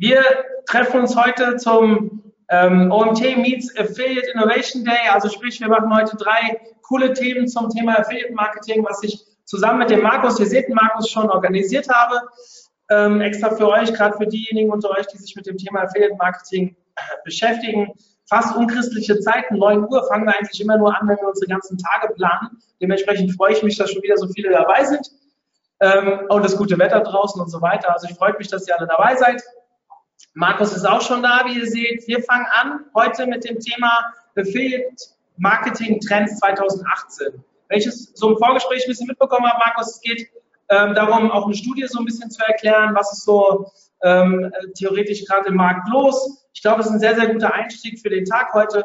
Wir treffen uns heute zum ähm, OMT Meets Affiliate Innovation Day. Also sprich, wir machen heute drei coole Themen zum Thema Affiliate Marketing, was ich zusammen mit dem Markus, ihr seht den Markus schon organisiert habe. Ähm, extra für euch, gerade für diejenigen unter euch, die sich mit dem Thema Affiliate Marketing beschäftigen. Fast unchristliche Zeiten, 9 Uhr fangen wir eigentlich immer nur an, wenn wir unsere ganzen Tage planen. Dementsprechend freue ich mich, dass schon wieder so viele dabei sind ähm, und das gute Wetter draußen und so weiter. Also ich freue mich, dass ihr alle dabei seid. Markus ist auch schon da, wie ihr seht. Wir fangen an heute mit dem Thema Affiliate Marketing Trends 2018. Wenn ich es so im Vorgespräch ein bisschen mitbekommen habe, Markus, es geht ähm, darum, auch eine Studie so ein bisschen zu erklären, was ist so ähm, theoretisch gerade im Markt los. Ich glaube, es ist ein sehr, sehr guter Einstieg für den Tag heute.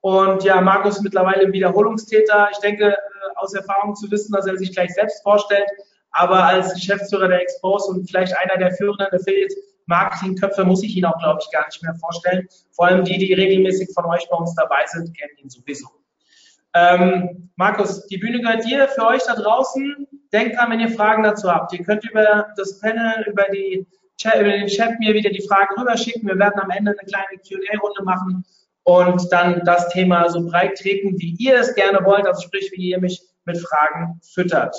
Und ja, Markus ist mittlerweile ein Wiederholungstäter. Ich denke, äh, aus Erfahrung zu wissen, dass er sich gleich selbst vorstellt aber als Geschäftsführer der Expose und vielleicht einer der führenden Affiliate-Marketing-Köpfe muss ich ihn auch, glaube ich, gar nicht mehr vorstellen. Vor allem die, die regelmäßig von euch bei uns dabei sind, kennen ihn sowieso. Ähm, Markus, die Bühne gehört dir, für euch da draußen. Denkt dran, wenn ihr Fragen dazu habt. Ihr könnt über das Panel, über, die Chat, über den Chat mir wieder die Fragen rüberschicken. Wir werden am Ende eine kleine Q&A-Runde machen und dann das Thema so breit treten, wie ihr es gerne wollt, also sprich, wie ihr mich mit Fragen füttert.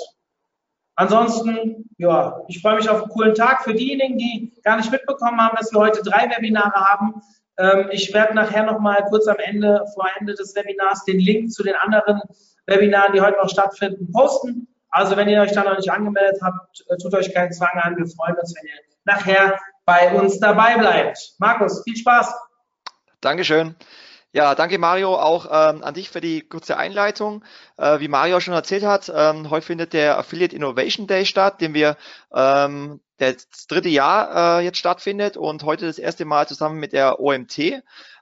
Ansonsten, ja, ich freue mich auf einen coolen Tag. Für diejenigen, die gar nicht mitbekommen haben, dass wir heute drei Webinare haben, ähm, ich werde nachher nochmal kurz am Ende, vor Ende des Webinars, den Link zu den anderen Webinaren, die heute noch stattfinden, posten. Also wenn ihr euch da noch nicht angemeldet habt, äh, tut euch keinen Zwang an. Wir freuen uns, wenn ihr nachher bei uns dabei bleibt. Markus, viel Spaß. Dankeschön. Ja, danke Mario auch ähm, an dich für die kurze Einleitung. Äh, wie Mario schon erzählt hat, ähm, heute findet der Affiliate Innovation Day statt, den wir ähm, das dritte Jahr äh, jetzt stattfindet und heute das erste Mal zusammen mit der OMT.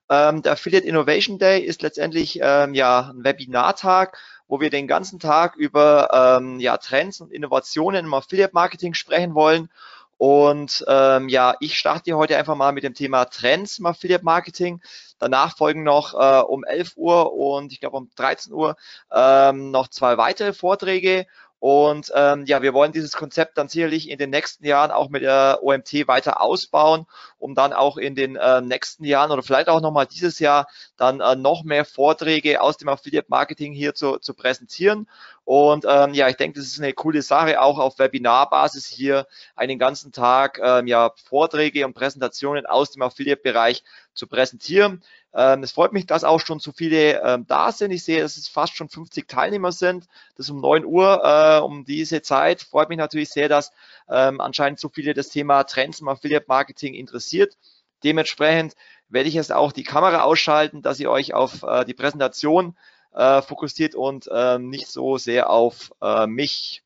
Ähm, der Affiliate Innovation Day ist letztendlich ähm, ja ein Webinartag, wo wir den ganzen Tag über ähm, ja, Trends und Innovationen im Affiliate Marketing sprechen wollen. Und ähm, ja, ich starte heute einfach mal mit dem Thema Trends im Affiliate Marketing. Danach folgen noch äh, um 11 Uhr und ich glaube um 13 Uhr ähm, noch zwei weitere Vorträge. Und ähm, ja, wir wollen dieses Konzept dann sicherlich in den nächsten Jahren auch mit der OMT weiter ausbauen, um dann auch in den äh, nächsten Jahren oder vielleicht auch nochmal dieses Jahr dann äh, noch mehr Vorträge aus dem Affiliate Marketing hier zu, zu präsentieren. Und ähm, ja, ich denke, das ist eine coole Sache, auch auf Webinarbasis hier einen ganzen Tag ähm, ja, Vorträge und Präsentationen aus dem Affiliate-Bereich zu präsentieren. Ähm, es freut mich, dass auch schon so viele ähm, da sind. Ich sehe, dass es fast schon 50 Teilnehmer sind. Das ist um 9 Uhr äh, um diese Zeit. Freut mich natürlich sehr, dass ähm, anscheinend so viele das Thema Trends im Affiliate-Marketing interessiert. Dementsprechend werde ich jetzt auch die Kamera ausschalten, dass ihr euch auf äh, die Präsentation äh, fokussiert und äh, nicht so sehr auf äh, mich.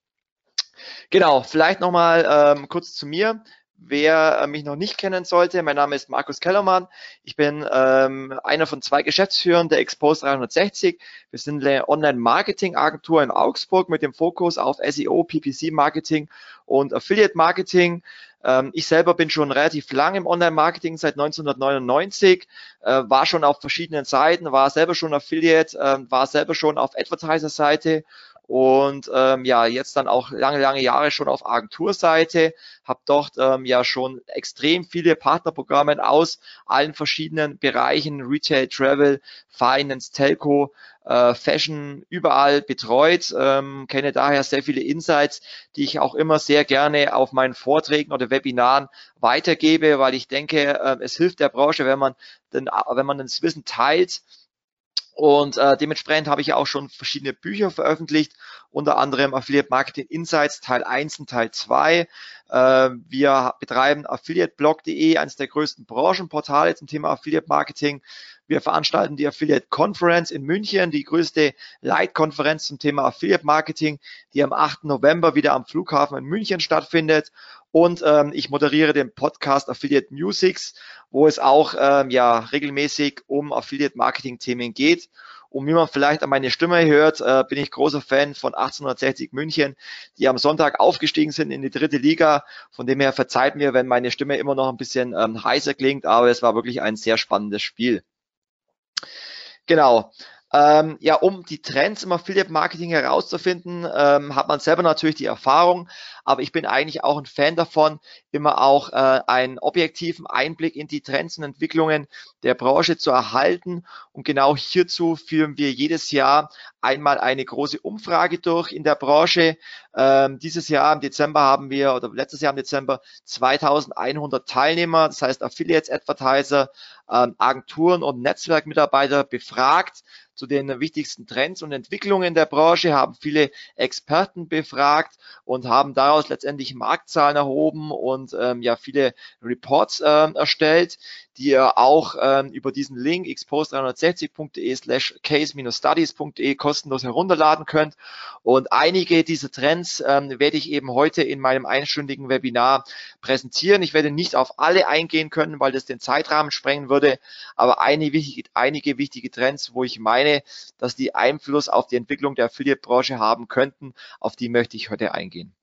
Genau, vielleicht nochmal ähm, kurz zu mir. Wer äh, mich noch nicht kennen sollte, mein Name ist Markus Kellermann. Ich bin ähm, einer von zwei Geschäftsführern der Expose 360. Wir sind eine Online-Marketing-Agentur in Augsburg mit dem Fokus auf SEO, PPC-Marketing und Affiliate-Marketing. Ähm, ich selber bin schon relativ lang im Online-Marketing, seit 1999, äh, war schon auf verschiedenen Seiten, war selber schon Affiliate, äh, war selber schon auf Advertiser-Seite und ähm, ja, jetzt dann auch lange, lange Jahre schon auf Agenturseite, habe dort ähm, ja schon extrem viele Partnerprogramme aus allen verschiedenen Bereichen, Retail, Travel, Finance, Telco, äh, Fashion, überall betreut, ähm, kenne daher sehr viele Insights, die ich auch immer sehr gerne auf meinen Vorträgen oder Webinaren weitergebe, weil ich denke, äh, es hilft der Branche, wenn man, den, wenn man das Wissen teilt, und äh, dementsprechend habe ich auch schon verschiedene Bücher veröffentlicht unter anderem Affiliate Marketing Insights Teil 1 und Teil 2. Äh, wir betreiben affiliateblog.de, eines der größten Branchenportale zum Thema Affiliate Marketing. Wir veranstalten die Affiliate Conference in München, die größte Leitkonferenz zum Thema Affiliate Marketing, die am 8. November wieder am Flughafen in München stattfindet. Und ähm, ich moderiere den Podcast Affiliate Musics, wo es auch ähm, ja regelmäßig um Affiliate Marketing Themen geht. Und wie man vielleicht an meine Stimme hört, äh, bin ich großer Fan von 1860 München, die am Sonntag aufgestiegen sind in die dritte Liga. Von dem her verzeiht mir, wenn meine Stimme immer noch ein bisschen ähm, heißer klingt, aber es war wirklich ein sehr spannendes Spiel. Genau. Ähm, ja, um die Trends im Affiliate Marketing herauszufinden, ähm, hat man selber natürlich die Erfahrung, aber ich bin eigentlich auch ein Fan davon, immer auch äh, einen objektiven Einblick in die Trends und Entwicklungen der Branche zu erhalten. Und genau hierzu führen wir jedes Jahr einmal eine große Umfrage durch in der Branche. Ähm, dieses Jahr im Dezember haben wir, oder letztes Jahr im Dezember, 2100 Teilnehmer, das heißt Affiliates, Advertiser, ähm, Agenturen und Netzwerkmitarbeiter befragt zu den wichtigsten Trends und Entwicklungen der Branche, haben viele Experten befragt und haben daraus letztendlich Marktzahlen erhoben und ähm, ja viele Reports äh, erstellt, die ihr auch ähm, über diesen Link expose360.de slash case-studies.de kostenlos herunterladen könnt. Und einige dieser Trends ähm, werde ich eben heute in meinem einstündigen Webinar präsentieren. Ich werde nicht auf alle eingehen können, weil das den Zeitrahmen sprengen würde, aber einige einige wichtige Trends, wo ich meine, dass die Einfluss auf die Entwicklung der Affiliate-Branche haben könnten, auf die möchte ich heute eingehen.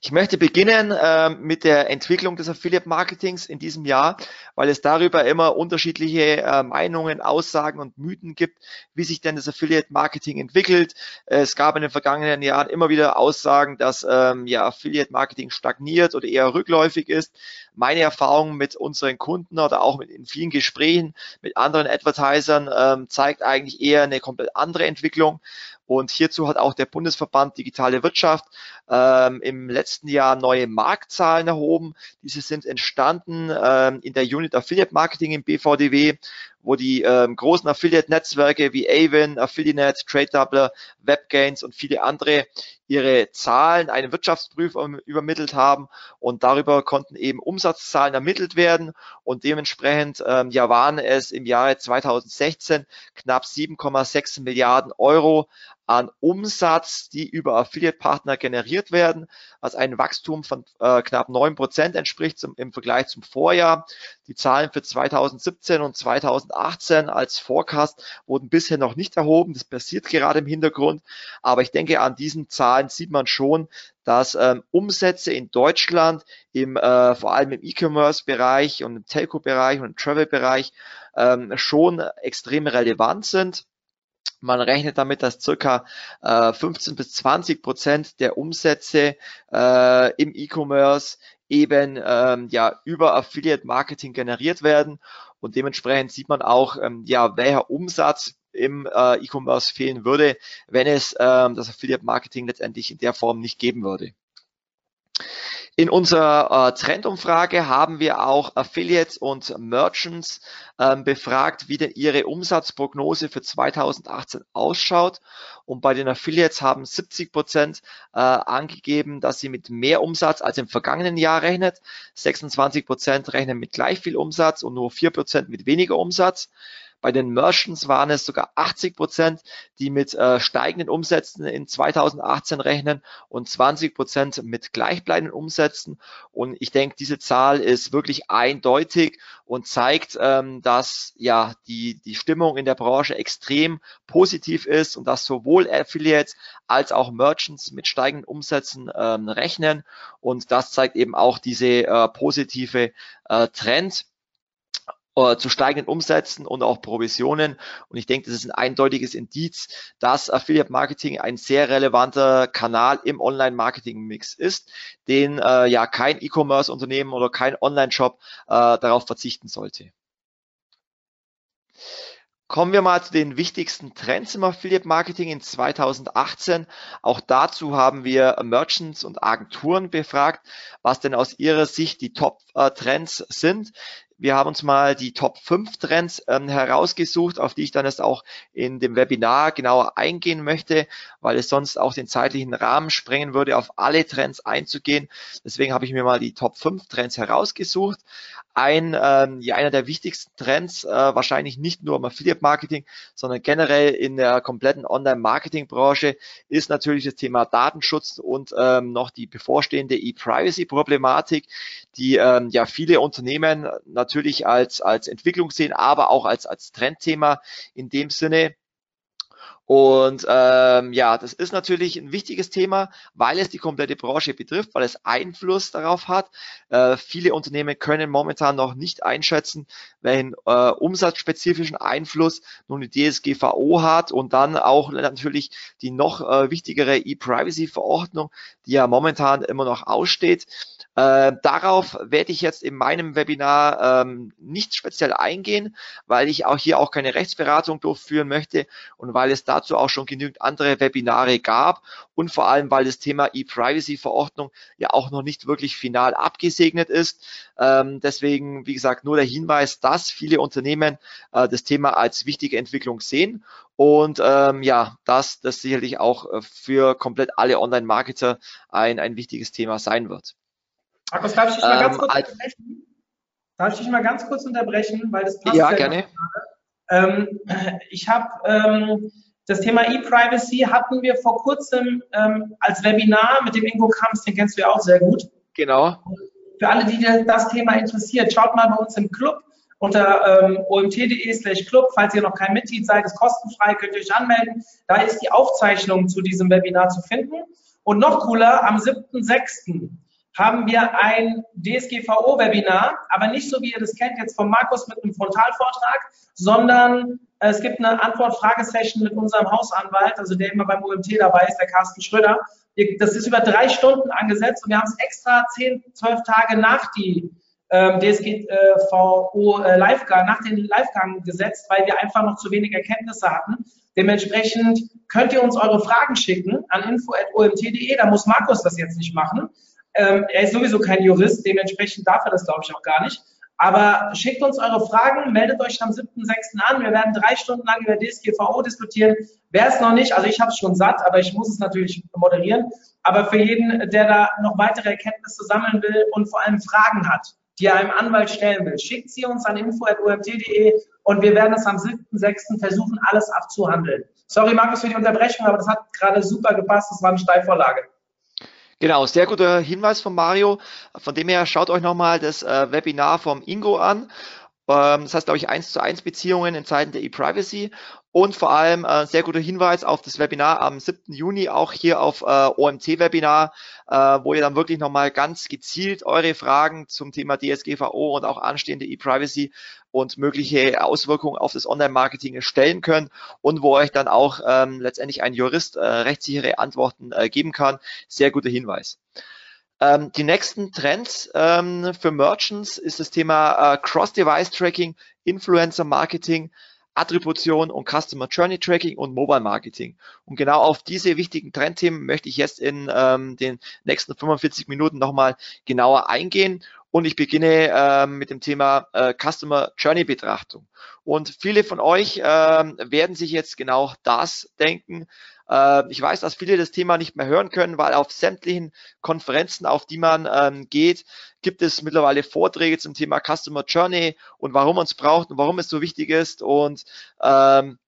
Ich möchte beginnen äh, mit der Entwicklung des Affiliate Marketings in diesem Jahr, weil es darüber immer unterschiedliche äh, Meinungen, Aussagen und Mythen gibt, wie sich denn das Affiliate Marketing entwickelt. Es gab in den vergangenen Jahren immer wieder Aussagen, dass ähm, ja Affiliate Marketing stagniert oder eher rückläufig ist. Meine Erfahrung mit unseren Kunden oder auch mit in vielen Gesprächen mit anderen Advertisern ähm, zeigt eigentlich eher eine komplett andere Entwicklung. Und hierzu hat auch der Bundesverband Digitale Wirtschaft ähm, im letzten Jahr neue Marktzahlen erhoben. Diese sind entstanden ähm, in der Unit Affiliate Marketing im BVDW, wo die ähm, großen Affiliate-Netzwerke wie Avon, Affiliate, TradeDoubler, WebGains und viele andere ihre Zahlen einem Wirtschaftsprüfer übermittelt haben und darüber konnten eben Umsatzzahlen ermittelt werden. Und dementsprechend ähm, ja waren es im Jahre 2016 knapp 7,6 Milliarden Euro an Umsatz, die über Affiliate-Partner generiert werden, was ein Wachstum von äh, knapp neun Prozent entspricht zum, im Vergleich zum Vorjahr. Die Zahlen für 2017 und 2018 als Forecast wurden bisher noch nicht erhoben. Das passiert gerade im Hintergrund. Aber ich denke, an diesen Zahlen sieht man schon, dass ähm, Umsätze in Deutschland im äh, vor allem im E-Commerce-Bereich und im Telco-Bereich und im Travel-Bereich ähm, schon extrem relevant sind. Man rechnet damit, dass circa äh, 15 bis 20 Prozent der Umsätze äh, im E-Commerce eben ähm, ja über Affiliate Marketing generiert werden und dementsprechend sieht man auch ähm, ja welcher Umsatz im äh, E-Commerce fehlen würde, wenn es ähm, das Affiliate Marketing letztendlich in der Form nicht geben würde. In unserer äh, Trendumfrage haben wir auch Affiliates und Merchants ähm, befragt, wie denn ihre Umsatzprognose für 2018 ausschaut. Und bei den Affiliates haben 70 Prozent äh, angegeben, dass sie mit mehr Umsatz als im vergangenen Jahr rechnet. 26 Prozent rechnen mit gleich viel Umsatz und nur 4 Prozent mit weniger Umsatz. Bei den Merchants waren es sogar 80 Prozent, die mit äh, steigenden Umsätzen in 2018 rechnen und 20 Prozent mit gleichbleibenden Umsätzen. Und ich denke, diese Zahl ist wirklich eindeutig und zeigt, ähm, dass ja die, die Stimmung in der Branche extrem positiv ist und dass sowohl Affiliates als auch Merchants mit steigenden Umsätzen ähm, rechnen. Und das zeigt eben auch diese äh, positive äh, Trend. Äh, zu steigenden Umsätzen und auch Provisionen. Und ich denke, das ist ein eindeutiges Indiz, dass Affiliate Marketing ein sehr relevanter Kanal im Online-Marketing-Mix ist, den äh, ja kein E-Commerce-Unternehmen oder kein Online-Shop äh, darauf verzichten sollte. Kommen wir mal zu den wichtigsten Trends im Affiliate Marketing in 2018. Auch dazu haben wir Merchants und Agenturen befragt, was denn aus ihrer Sicht die Top-Trends sind. Wir haben uns mal die Top 5 Trends ähm, herausgesucht, auf die ich dann jetzt auch in dem Webinar genauer eingehen möchte, weil es sonst auch den zeitlichen Rahmen sprengen würde, auf alle Trends einzugehen. Deswegen habe ich mir mal die Top 5 Trends herausgesucht. Ein, ähm, ja, einer der wichtigsten Trends, äh, wahrscheinlich nicht nur im Affiliate Marketing, sondern generell in der kompletten Online-Marketing-Branche, ist natürlich das Thema Datenschutz und ähm, noch die bevorstehende E-Privacy-Problematik, die ähm, ja viele Unternehmen natürlich als, als Entwicklung sehen, aber auch als, als Trendthema in dem Sinne, und ähm, ja, das ist natürlich ein wichtiges Thema, weil es die komplette Branche betrifft, weil es Einfluss darauf hat. Äh, viele Unternehmen können momentan noch nicht einschätzen, welchen äh, umsatzspezifischen Einfluss nun die DSGVO hat und dann auch natürlich die noch äh, wichtigere E-Privacy-Verordnung, die ja momentan immer noch aussteht. Äh, darauf werde ich jetzt in meinem Webinar ähm, nicht speziell eingehen, weil ich auch hier auch keine Rechtsberatung durchführen möchte und weil es dazu auch schon genügend andere Webinare gab und vor allem, weil das Thema E-Privacy-Verordnung ja auch noch nicht wirklich final abgesegnet ist. Ähm, deswegen, wie gesagt, nur der Hinweis, dass viele Unternehmen äh, das Thema als wichtige Entwicklung sehen und ähm, ja, dass das sicherlich auch äh, für komplett alle Online-Marketer ein, ein wichtiges Thema sein wird. Markus, darf ich dich mal ähm, ganz kurz unterbrechen? Darf ich dich mal ganz kurz unterbrechen, weil das passt ja gerne. Ähm, ich habe ähm, das Thema E-Privacy hatten wir vor kurzem ähm, als Webinar mit dem Ingo Kamps, den kennst du ja auch sehr gut. Genau. Für alle, die das Thema interessiert, schaut mal bei uns im Club unter ähm, omt.de slash club. Falls ihr noch kein Mitglied seid, ist kostenfrei, könnt ihr euch anmelden. Da ist die Aufzeichnung zu diesem Webinar zu finden. Und noch cooler, am 7.6 haben wir ein DSGVO-Webinar, aber nicht so, wie ihr das kennt, jetzt von Markus mit einem Frontalvortrag, sondern es gibt eine Antwort-Fragesession mit unserem Hausanwalt, also der immer beim UMT dabei ist, der Carsten Schröder. Das ist über drei Stunden angesetzt und wir haben es extra zehn, zwölf Tage nach die ähm, DSGVO äh, Livegang, nach den Livegang gesetzt, weil wir einfach noch zu wenig Erkenntnisse hatten. Dementsprechend könnt ihr uns eure Fragen schicken an info.omt.de, da muss Markus das jetzt nicht machen. Ähm, er ist sowieso kein Jurist, dementsprechend darf er das, glaube ich, auch gar nicht. Aber schickt uns eure Fragen, meldet euch am 7.6. an. Wir werden drei Stunden lang über DSGVO diskutieren. Wer es noch nicht, also ich habe es schon satt, aber ich muss es natürlich moderieren. Aber für jeden, der da noch weitere Erkenntnisse sammeln will und vor allem Fragen hat, die er einem Anwalt stellen will, schickt sie uns an info.omt.de und wir werden es am 7.6. versuchen, alles abzuhandeln. Sorry, Markus, für die Unterbrechung, aber das hat gerade super gepasst. Das war eine Steilvorlage. Genau, sehr guter Hinweis von Mario. Von dem her schaut euch nochmal das äh, Webinar vom Ingo an. Ähm, das heißt, glaube ich, eins zu eins Beziehungen in Zeiten der E-Privacy und vor allem äh, sehr guter Hinweis auf das Webinar am 7. Juni, auch hier auf äh, OMT-Webinar, äh, wo ihr dann wirklich nochmal ganz gezielt eure Fragen zum Thema DSGVO und auch anstehende E-Privacy und mögliche Auswirkungen auf das Online-Marketing stellen könnt und wo euch dann auch ähm, letztendlich ein Jurist äh, rechtssichere Antworten äh, geben kann. Sehr guter Hinweis. Ähm, die nächsten Trends ähm, für Merchants ist das Thema äh, Cross-Device-Tracking, Influencer-Marketing, Attribution und Customer Journey Tracking und Mobile Marketing. Und genau auf diese wichtigen Trendthemen möchte ich jetzt in ähm, den nächsten 45 Minuten nochmal genauer eingehen. Und ich beginne ähm, mit dem Thema äh, Customer Journey Betrachtung. Und viele von euch ähm, werden sich jetzt genau das denken. Äh, ich weiß, dass viele das Thema nicht mehr hören können, weil auf sämtlichen Konferenzen, auf die man ähm, geht, gibt es mittlerweile Vorträge zum Thema Customer Journey und warum man es braucht und warum es so wichtig ist. Und ähm,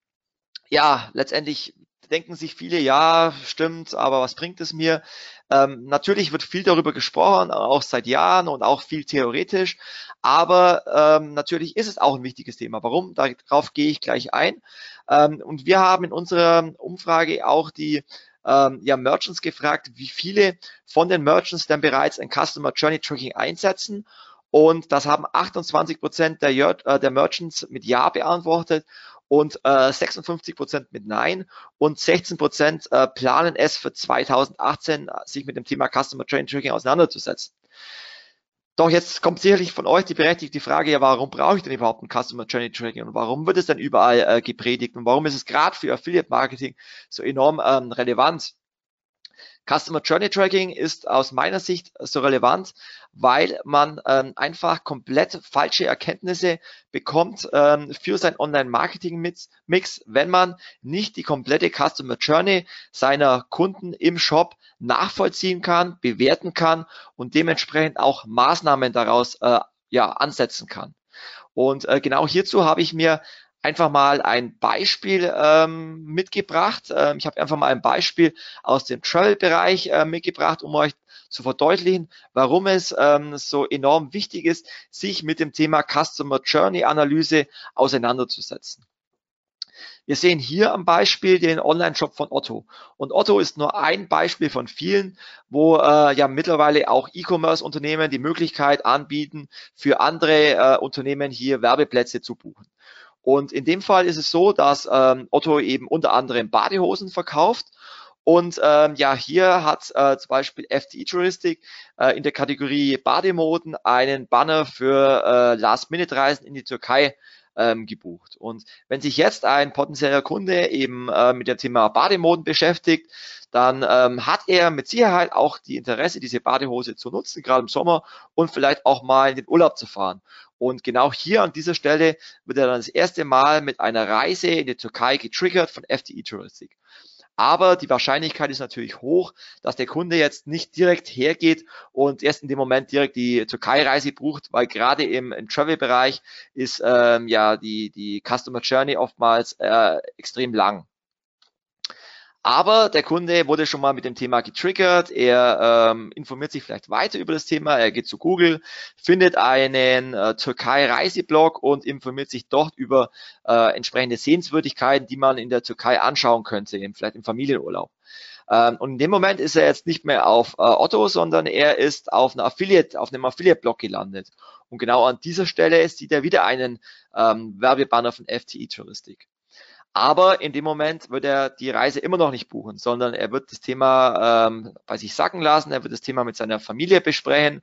ja, letztendlich denken sich viele, ja, stimmt, aber was bringt es mir? Ähm, natürlich wird viel darüber gesprochen, auch seit Jahren und auch viel theoretisch, aber ähm, natürlich ist es auch ein wichtiges Thema. Warum? Darauf gehe ich gleich ein. Ähm, und wir haben in unserer Umfrage auch die ähm, ja, Merchants gefragt, wie viele von den Merchants denn bereits ein Customer Journey Tracking einsetzen. Und das haben 28 Prozent der, äh, der Merchants mit Ja beantwortet und äh, 56 Prozent mit Nein und 16 Prozent äh, planen es für 2018, sich mit dem Thema Customer Journey Tracking auseinanderzusetzen. Doch jetzt kommt sicherlich von euch die berechtigte Frage, ja, warum brauche ich denn überhaupt ein Customer Journey Tracking und warum wird es denn überall äh, gepredigt und warum ist es gerade für Affiliate Marketing so enorm ähm, relevant? Customer Journey Tracking ist aus meiner Sicht so relevant, weil man ähm, einfach komplett falsche Erkenntnisse bekommt ähm, für sein Online-Marketing-Mix, wenn man nicht die komplette Customer Journey seiner Kunden im Shop nachvollziehen kann, bewerten kann und dementsprechend auch Maßnahmen daraus äh, ja, ansetzen kann. Und äh, genau hierzu habe ich mir einfach mal ein Beispiel ähm, mitgebracht. Ähm, ich habe einfach mal ein Beispiel aus dem Travel-Bereich äh, mitgebracht, um euch zu verdeutlichen, warum es ähm, so enorm wichtig ist, sich mit dem Thema Customer Journey Analyse auseinanderzusetzen. Wir sehen hier am Beispiel den Online-Shop von Otto. Und Otto ist nur ein Beispiel von vielen, wo äh, ja mittlerweile auch E-Commerce-Unternehmen die Möglichkeit anbieten, für andere äh, Unternehmen hier Werbeplätze zu buchen. Und in dem Fall ist es so, dass ähm, Otto eben unter anderem Badehosen verkauft. Und ähm, ja, hier hat äh, zum Beispiel FTE Touristik äh, in der Kategorie Bademoden einen Banner für äh, Last-Minute-Reisen in die Türkei ähm, gebucht. Und wenn sich jetzt ein potenzieller Kunde eben äh, mit dem Thema Bademoden beschäftigt, dann ähm, hat er mit Sicherheit auch die Interesse, diese Badehose zu nutzen, gerade im Sommer und vielleicht auch mal in den Urlaub zu fahren. Und genau hier an dieser Stelle wird er dann das erste Mal mit einer Reise in die Türkei getriggert von FTE Touristik. Aber die Wahrscheinlichkeit ist natürlich hoch, dass der Kunde jetzt nicht direkt hergeht und erst in dem Moment direkt die Türkei-Reise bucht, weil gerade im, im Travel-Bereich ist ähm, ja die, die Customer Journey oftmals äh, extrem lang. Aber der Kunde wurde schon mal mit dem Thema getriggert. Er ähm, informiert sich vielleicht weiter über das Thema. Er geht zu Google, findet einen äh, Türkei-Reiseblog und informiert sich dort über äh, entsprechende Sehenswürdigkeiten, die man in der Türkei anschauen könnte, eben vielleicht im Familienurlaub. Ähm, und in dem Moment ist er jetzt nicht mehr auf äh, Otto, sondern er ist auf einer Affiliate, auf einem Affiliate-Blog gelandet. Und genau an dieser Stelle sieht er wieder einen ähm, Werbebanner von FTI Touristik. Aber in dem Moment wird er die Reise immer noch nicht buchen, sondern er wird das Thema ähm, bei sich sacken lassen, er wird das Thema mit seiner Familie besprechen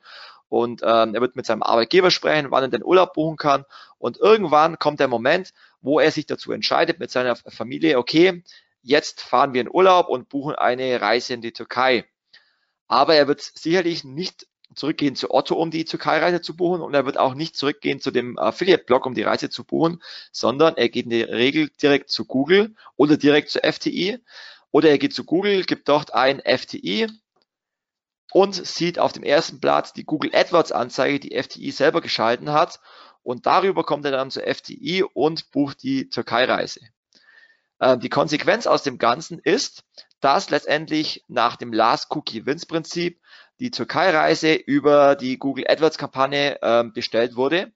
und ähm, er wird mit seinem Arbeitgeber sprechen, wann er den Urlaub buchen kann. Und irgendwann kommt der Moment, wo er sich dazu entscheidet mit seiner Familie, okay, jetzt fahren wir in Urlaub und buchen eine Reise in die Türkei. Aber er wird sicherlich nicht zurückgehen zu Otto, um die Türkei-Reise zu buchen. Und er wird auch nicht zurückgehen zu dem Affiliate-Blog, um die Reise zu buchen, sondern er geht in der Regel direkt zu Google oder direkt zu FTI oder er geht zu Google, gibt dort ein FTI und sieht auf dem ersten Blatt die Google AdWords Anzeige, die FTI selber geschalten hat. Und darüber kommt er dann zu FTI und bucht die Türkei-Reise. Ähm, die Konsequenz aus dem Ganzen ist, dass letztendlich nach dem Last Cookie Wins Prinzip die Türkei-Reise über die Google AdWords-Kampagne äh, bestellt wurde.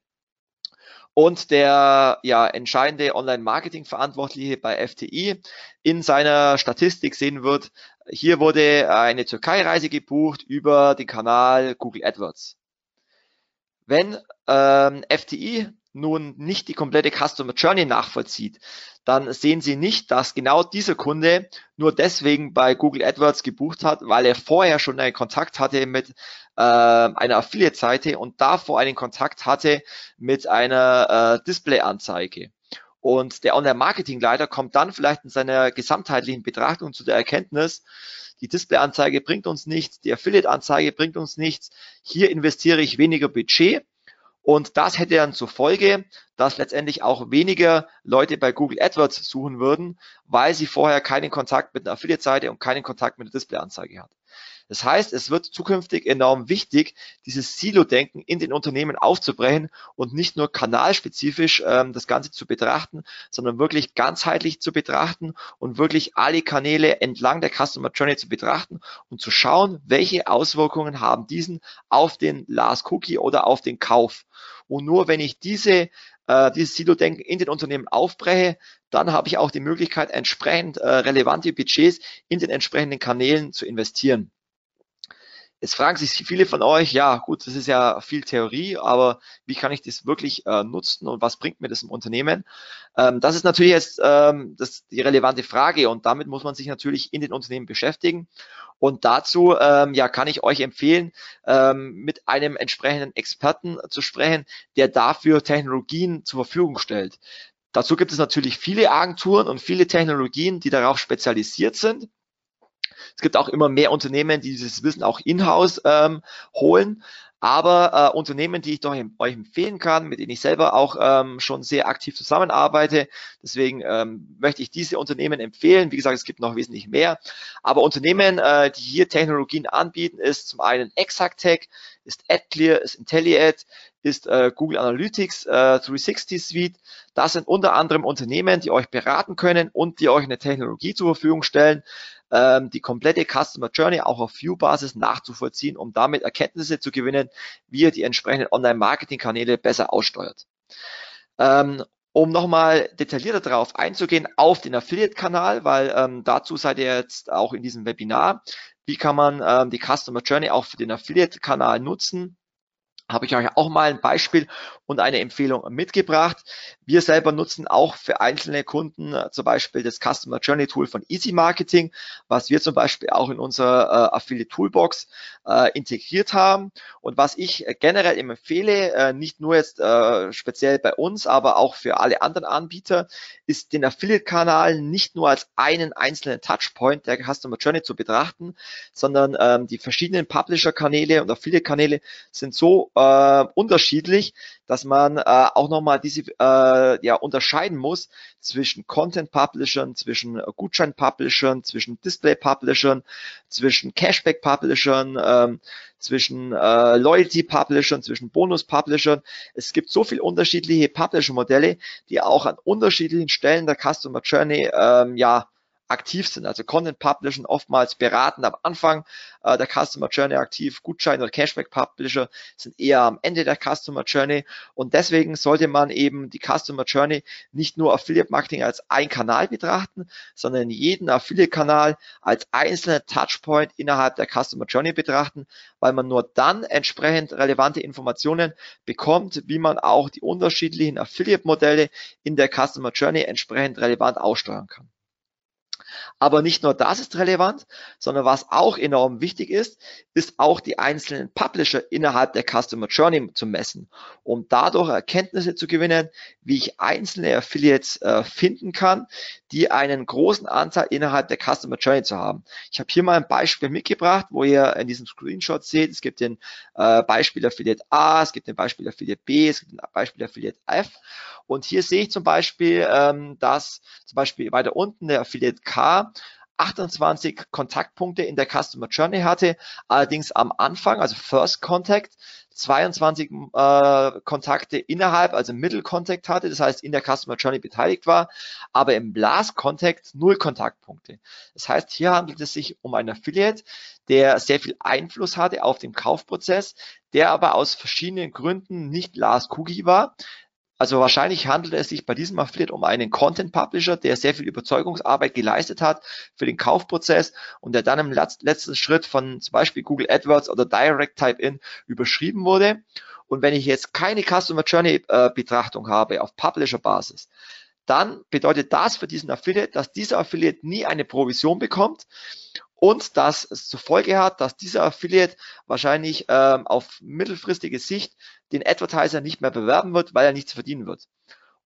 Und der ja, entscheidende Online-Marketing-Verantwortliche bei FTI in seiner Statistik sehen wird, hier wurde eine Türkei-Reise gebucht über den Kanal Google AdWords. Wenn ähm, FTI nun nicht die komplette Customer Journey nachvollzieht, dann sehen Sie nicht, dass genau dieser Kunde nur deswegen bei Google AdWords gebucht hat, weil er vorher schon einen Kontakt hatte mit äh, einer Affiliate-Seite und davor einen Kontakt hatte mit einer äh, Display-Anzeige. Und der Online-Marketing-Leiter kommt dann vielleicht in seiner gesamtheitlichen Betrachtung zu der Erkenntnis, die Display-Anzeige bringt uns nichts, die Affiliate-Anzeige bringt uns nichts, hier investiere ich weniger Budget und das hätte dann zur Folge, dass letztendlich auch weniger Leute bei Google AdWords suchen würden, weil sie vorher keinen Kontakt mit einer Affiliate-Seite und keinen Kontakt mit der Display-Anzeige hat. Das heißt, es wird zukünftig enorm wichtig, dieses Silo-Denken in den Unternehmen aufzubrechen und nicht nur kanalspezifisch ähm, das Ganze zu betrachten, sondern wirklich ganzheitlich zu betrachten und wirklich alle Kanäle entlang der Customer Journey zu betrachten und zu schauen, welche Auswirkungen haben diesen auf den Last Cookie oder auf den Kauf. Und nur wenn ich diese äh, dieses Silo-Denken in den Unternehmen aufbreche, dann habe ich auch die Möglichkeit, entsprechend äh, relevante Budgets in den entsprechenden Kanälen zu investieren. Jetzt fragen sich viele von euch, ja gut, das ist ja viel Theorie, aber wie kann ich das wirklich äh, nutzen und was bringt mir das im Unternehmen? Ähm, das ist natürlich jetzt ähm, das, die relevante Frage und damit muss man sich natürlich in den Unternehmen beschäftigen. Und dazu ähm, ja, kann ich euch empfehlen, ähm, mit einem entsprechenden Experten zu sprechen, der dafür Technologien zur Verfügung stellt. Dazu gibt es natürlich viele Agenturen und viele Technologien, die darauf spezialisiert sind. Es gibt auch immer mehr Unternehmen, die dieses Wissen auch in-house ähm, holen. Aber äh, Unternehmen, die ich doch euch empfehlen kann, mit denen ich selber auch ähm, schon sehr aktiv zusammenarbeite, deswegen ähm, möchte ich diese Unternehmen empfehlen. Wie gesagt, es gibt noch wesentlich mehr. Aber Unternehmen, äh, die hier Technologien anbieten, ist zum einen Exactech, ist AdClear, ist IntelliAd, ist äh, Google Analytics äh, 360 Suite. Das sind unter anderem Unternehmen, die euch beraten können und die euch eine Technologie zur Verfügung stellen, ähm, die komplette Customer Journey auch auf View-Basis nachzuvollziehen, um damit Erkenntnisse zu gewinnen, wie ihr die entsprechenden Online-Marketing-Kanäle besser aussteuert. Ähm, um nochmal detaillierter darauf einzugehen, auf den Affiliate-Kanal, weil ähm, dazu seid ihr jetzt auch in diesem Webinar. Wie kann man ähm, die Customer Journey auch für den Affiliate-Kanal nutzen? Habe ich euch auch mal ein Beispiel und eine Empfehlung mitgebracht. Wir selber nutzen auch für einzelne Kunden äh, zum Beispiel das Customer Journey Tool von Easy Marketing, was wir zum Beispiel auch in unserer äh, Affiliate Toolbox äh, integriert haben und was ich generell empfehle, äh, nicht nur jetzt äh, speziell bei uns, aber auch für alle anderen Anbieter, ist den Affiliate-Kanal nicht nur als einen einzelnen Touchpoint der Customer Journey zu betrachten, sondern ähm, die verschiedenen Publisher-Kanäle und Affiliate-Kanäle sind so äh, unterschiedlich, dass man äh, auch nochmal diese äh, ja unterscheiden muss zwischen Content Publishern, zwischen Gutschein Publishern, zwischen Display Publishern, zwischen Cashback Publishern, ähm, zwischen äh, Loyalty Publishern, zwischen Bonus Publishern. Es gibt so viele unterschiedliche Publisher Modelle, die auch an unterschiedlichen Stellen der Customer Journey ähm, ja aktiv sind. Also Content Publisher oftmals beraten am Anfang äh, der Customer Journey aktiv. Gutschein oder Cashback Publisher sind eher am Ende der Customer Journey. Und deswegen sollte man eben die Customer Journey nicht nur Affiliate Marketing als ein Kanal betrachten, sondern jeden Affiliate Kanal als einzelnen Touchpoint innerhalb der Customer Journey betrachten, weil man nur dann entsprechend relevante Informationen bekommt, wie man auch die unterschiedlichen Affiliate Modelle in der Customer Journey entsprechend relevant aussteuern kann. Aber nicht nur das ist relevant, sondern was auch enorm wichtig ist, ist auch die einzelnen Publisher innerhalb der Customer Journey zu messen, um dadurch Erkenntnisse zu gewinnen, wie ich einzelne Affiliates äh, finden kann, die einen großen Anteil innerhalb der Customer Journey zu haben. Ich habe hier mal ein Beispiel mitgebracht, wo ihr in diesem Screenshot seht, es gibt den äh, Beispiel Affiliate A, es gibt den Beispiel Affiliate B, es gibt den Beispiel Affiliate F. Und hier sehe ich zum Beispiel, ähm, dass zum Beispiel weiter unten der Affiliate K 28 Kontaktpunkte in der Customer Journey hatte, allerdings am Anfang, also First Contact, 22 äh, Kontakte innerhalb, also Middle Contact hatte, das heißt in der Customer Journey beteiligt war, aber im Last Contact null Kontaktpunkte. Das heißt, hier handelt es sich um einen Affiliate, der sehr viel Einfluss hatte auf den Kaufprozess, der aber aus verschiedenen Gründen nicht Last Cookie war. Also wahrscheinlich handelt es sich bei diesem Affiliate um einen Content Publisher, der sehr viel Überzeugungsarbeit geleistet hat für den Kaufprozess und der dann im letzten Schritt von zum Beispiel Google AdWords oder Direct Type In überschrieben wurde. Und wenn ich jetzt keine Customer Journey äh, Betrachtung habe auf Publisher Basis, dann bedeutet das für diesen Affiliate, dass dieser Affiliate nie eine Provision bekommt und dass es zur Folge hat, dass dieser Affiliate wahrscheinlich ähm, auf mittelfristige Sicht den Advertiser nicht mehr bewerben wird, weil er nichts verdienen wird.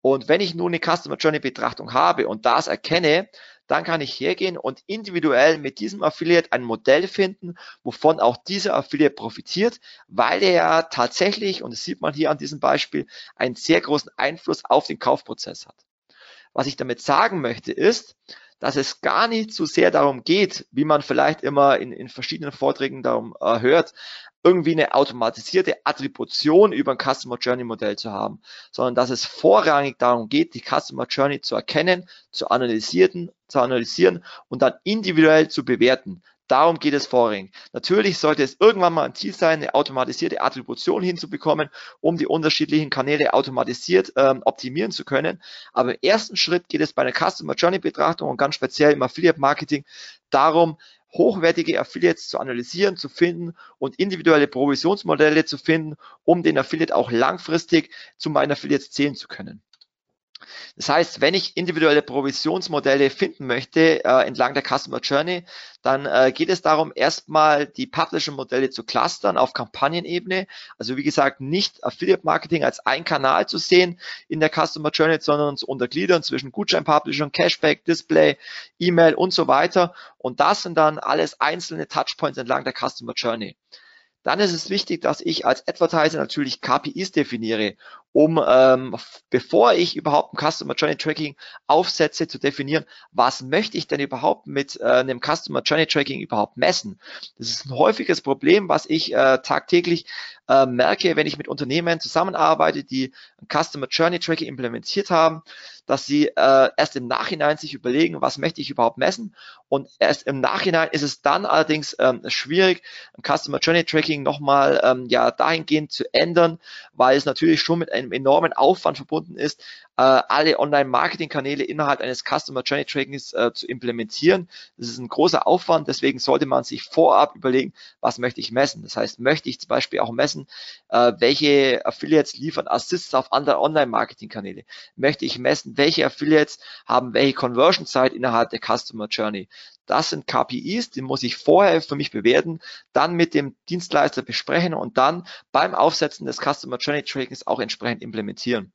Und wenn ich nun eine Customer Journey Betrachtung habe und das erkenne, dann kann ich hergehen und individuell mit diesem Affiliate ein Modell finden, wovon auch dieser Affiliate profitiert, weil er ja tatsächlich, und das sieht man hier an diesem Beispiel, einen sehr großen Einfluss auf den Kaufprozess hat. Was ich damit sagen möchte ist, dass es gar nicht so sehr darum geht, wie man vielleicht immer in, in verschiedenen Vorträgen darum äh, hört, irgendwie eine automatisierte Attribution über ein Customer Journey Modell zu haben, sondern dass es vorrangig darum geht, die Customer Journey zu erkennen, zu analysieren, zu analysieren und dann individuell zu bewerten. Darum geht es vorrangig. Natürlich sollte es irgendwann mal ein Ziel sein, eine automatisierte Attribution hinzubekommen, um die unterschiedlichen Kanäle automatisiert ähm, optimieren zu können. Aber im ersten Schritt geht es bei einer Customer Journey Betrachtung und ganz speziell im Affiliate Marketing darum, hochwertige Affiliates zu analysieren, zu finden und individuelle Provisionsmodelle zu finden, um den Affiliate auch langfristig zu meinen Affiliates zählen zu können. Das heißt, wenn ich individuelle Provisionsmodelle finden möchte äh, entlang der Customer Journey, dann äh, geht es darum, erstmal die Publisher-Modelle zu clustern auf Kampagnenebene. Also wie gesagt, nicht Affiliate-Marketing als ein Kanal zu sehen in der Customer Journey, sondern zu untergliedern zwischen Gutschein-Publishern, Cashback, Display, E-Mail und so weiter. Und das sind dann alles einzelne Touchpoints entlang der Customer Journey. Dann ist es wichtig, dass ich als Advertiser natürlich KPIs definiere, um ähm, bevor ich überhaupt ein Customer Journey Tracking aufsetze, zu definieren, was möchte ich denn überhaupt mit äh, einem Customer Journey Tracking überhaupt messen. Das ist ein häufiges Problem, was ich äh, tagtäglich äh, merke, wenn ich mit Unternehmen zusammenarbeite, die ein Customer Journey Tracking implementiert haben, dass sie äh, erst im Nachhinein sich überlegen, was möchte ich überhaupt messen und erst im Nachhinein ist es dann allerdings ähm, schwierig, ein Customer Journey Tracking nochmal ähm, ja dahingehend zu ändern, weil es natürlich schon mit einem enormen Aufwand verbunden ist, äh, alle Online-Marketing-Kanäle innerhalb eines Customer Journey Trackings äh, zu implementieren. Das ist ein großer Aufwand, deswegen sollte man sich vorab überlegen, was möchte ich messen. Das heißt, möchte ich zum Beispiel auch messen, äh, welche Affiliates liefern Assists auf andere Online-Marketing-Kanäle? Möchte ich messen, welche Affiliates haben welche Conversion-Zeit innerhalb der Customer Journey? Das sind KPIs, die muss ich vorher für mich bewerten, dann mit dem Dienstleister besprechen und dann beim Aufsetzen des Customer Journey Trackings auch entsprechend implementieren.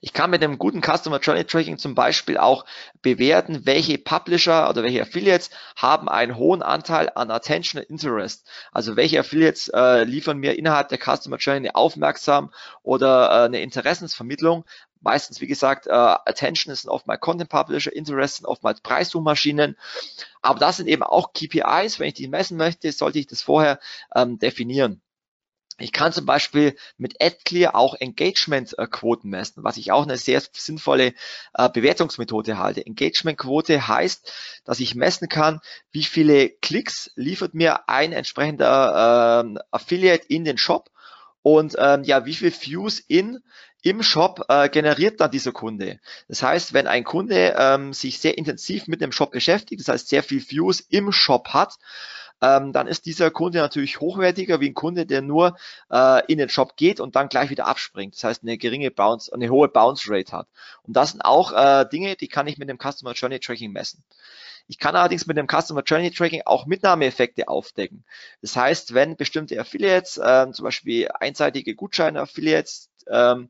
Ich kann mit einem guten Customer Journey Tracking zum Beispiel auch bewerten, welche Publisher oder welche Affiliates haben einen hohen Anteil an Attention Interest. Also welche Affiliates äh, liefern mir innerhalb der Customer Journey eine Aufmerksam oder äh, eine Interessensvermittlung. Meistens, wie gesagt, äh, Attention ist oftmals Content Publisher, Interest sind oftmals Preissuchmaschinen. Aber das sind eben auch KPIs. Wenn ich die messen möchte, sollte ich das vorher ähm, definieren. Ich kann zum Beispiel mit AdClear auch Engagement-Quoten messen, was ich auch eine sehr sinnvolle äh, Bewertungsmethode halte. Engagement-Quote heißt, dass ich messen kann, wie viele Klicks liefert mir ein entsprechender äh, Affiliate in den Shop und ähm, ja, wie viel Views in im Shop äh, generiert dann dieser Kunde. Das heißt, wenn ein Kunde ähm, sich sehr intensiv mit dem Shop beschäftigt, das heißt sehr viel Views im Shop hat, ähm, dann ist dieser Kunde natürlich hochwertiger wie ein Kunde, der nur äh, in den Shop geht und dann gleich wieder abspringt. Das heißt, eine geringe Bounce, eine hohe Bounce Rate hat. Und das sind auch äh, Dinge, die kann ich mit dem Customer Journey Tracking messen. Ich kann allerdings mit dem Customer Journey Tracking auch Mitnahmeeffekte aufdecken. Das heißt, wenn bestimmte Affiliates, äh, zum Beispiel einseitige Gutscheine-Affiliates, ähm,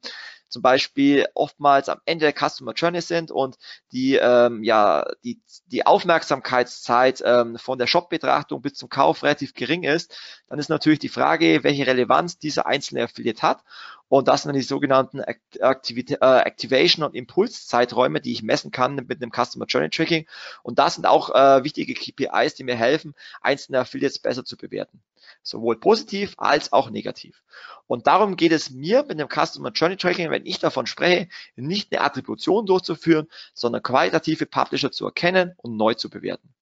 zum Beispiel oftmals am Ende der Customer Journey sind und die, ähm, ja, die, die Aufmerksamkeitszeit ähm, von der Shop-Betrachtung bis zum Kauf relativ gering ist, dann ist natürlich die Frage, welche Relevanz dieser einzelne Affiliate hat. Und das sind die sogenannten äh, Activation- und Impulszeiträume, die ich messen kann mit einem Customer Journey Tracking. Und das sind auch äh, wichtige KPIs, die mir helfen, einzelne Affiliates besser zu bewerten. Sowohl positiv als auch negativ. Und darum geht es mir mit dem Customer Journey Tracking, wenn ich davon spreche, nicht eine Attribution durchzuführen, sondern qualitative Publisher zu erkennen und neu zu bewerten.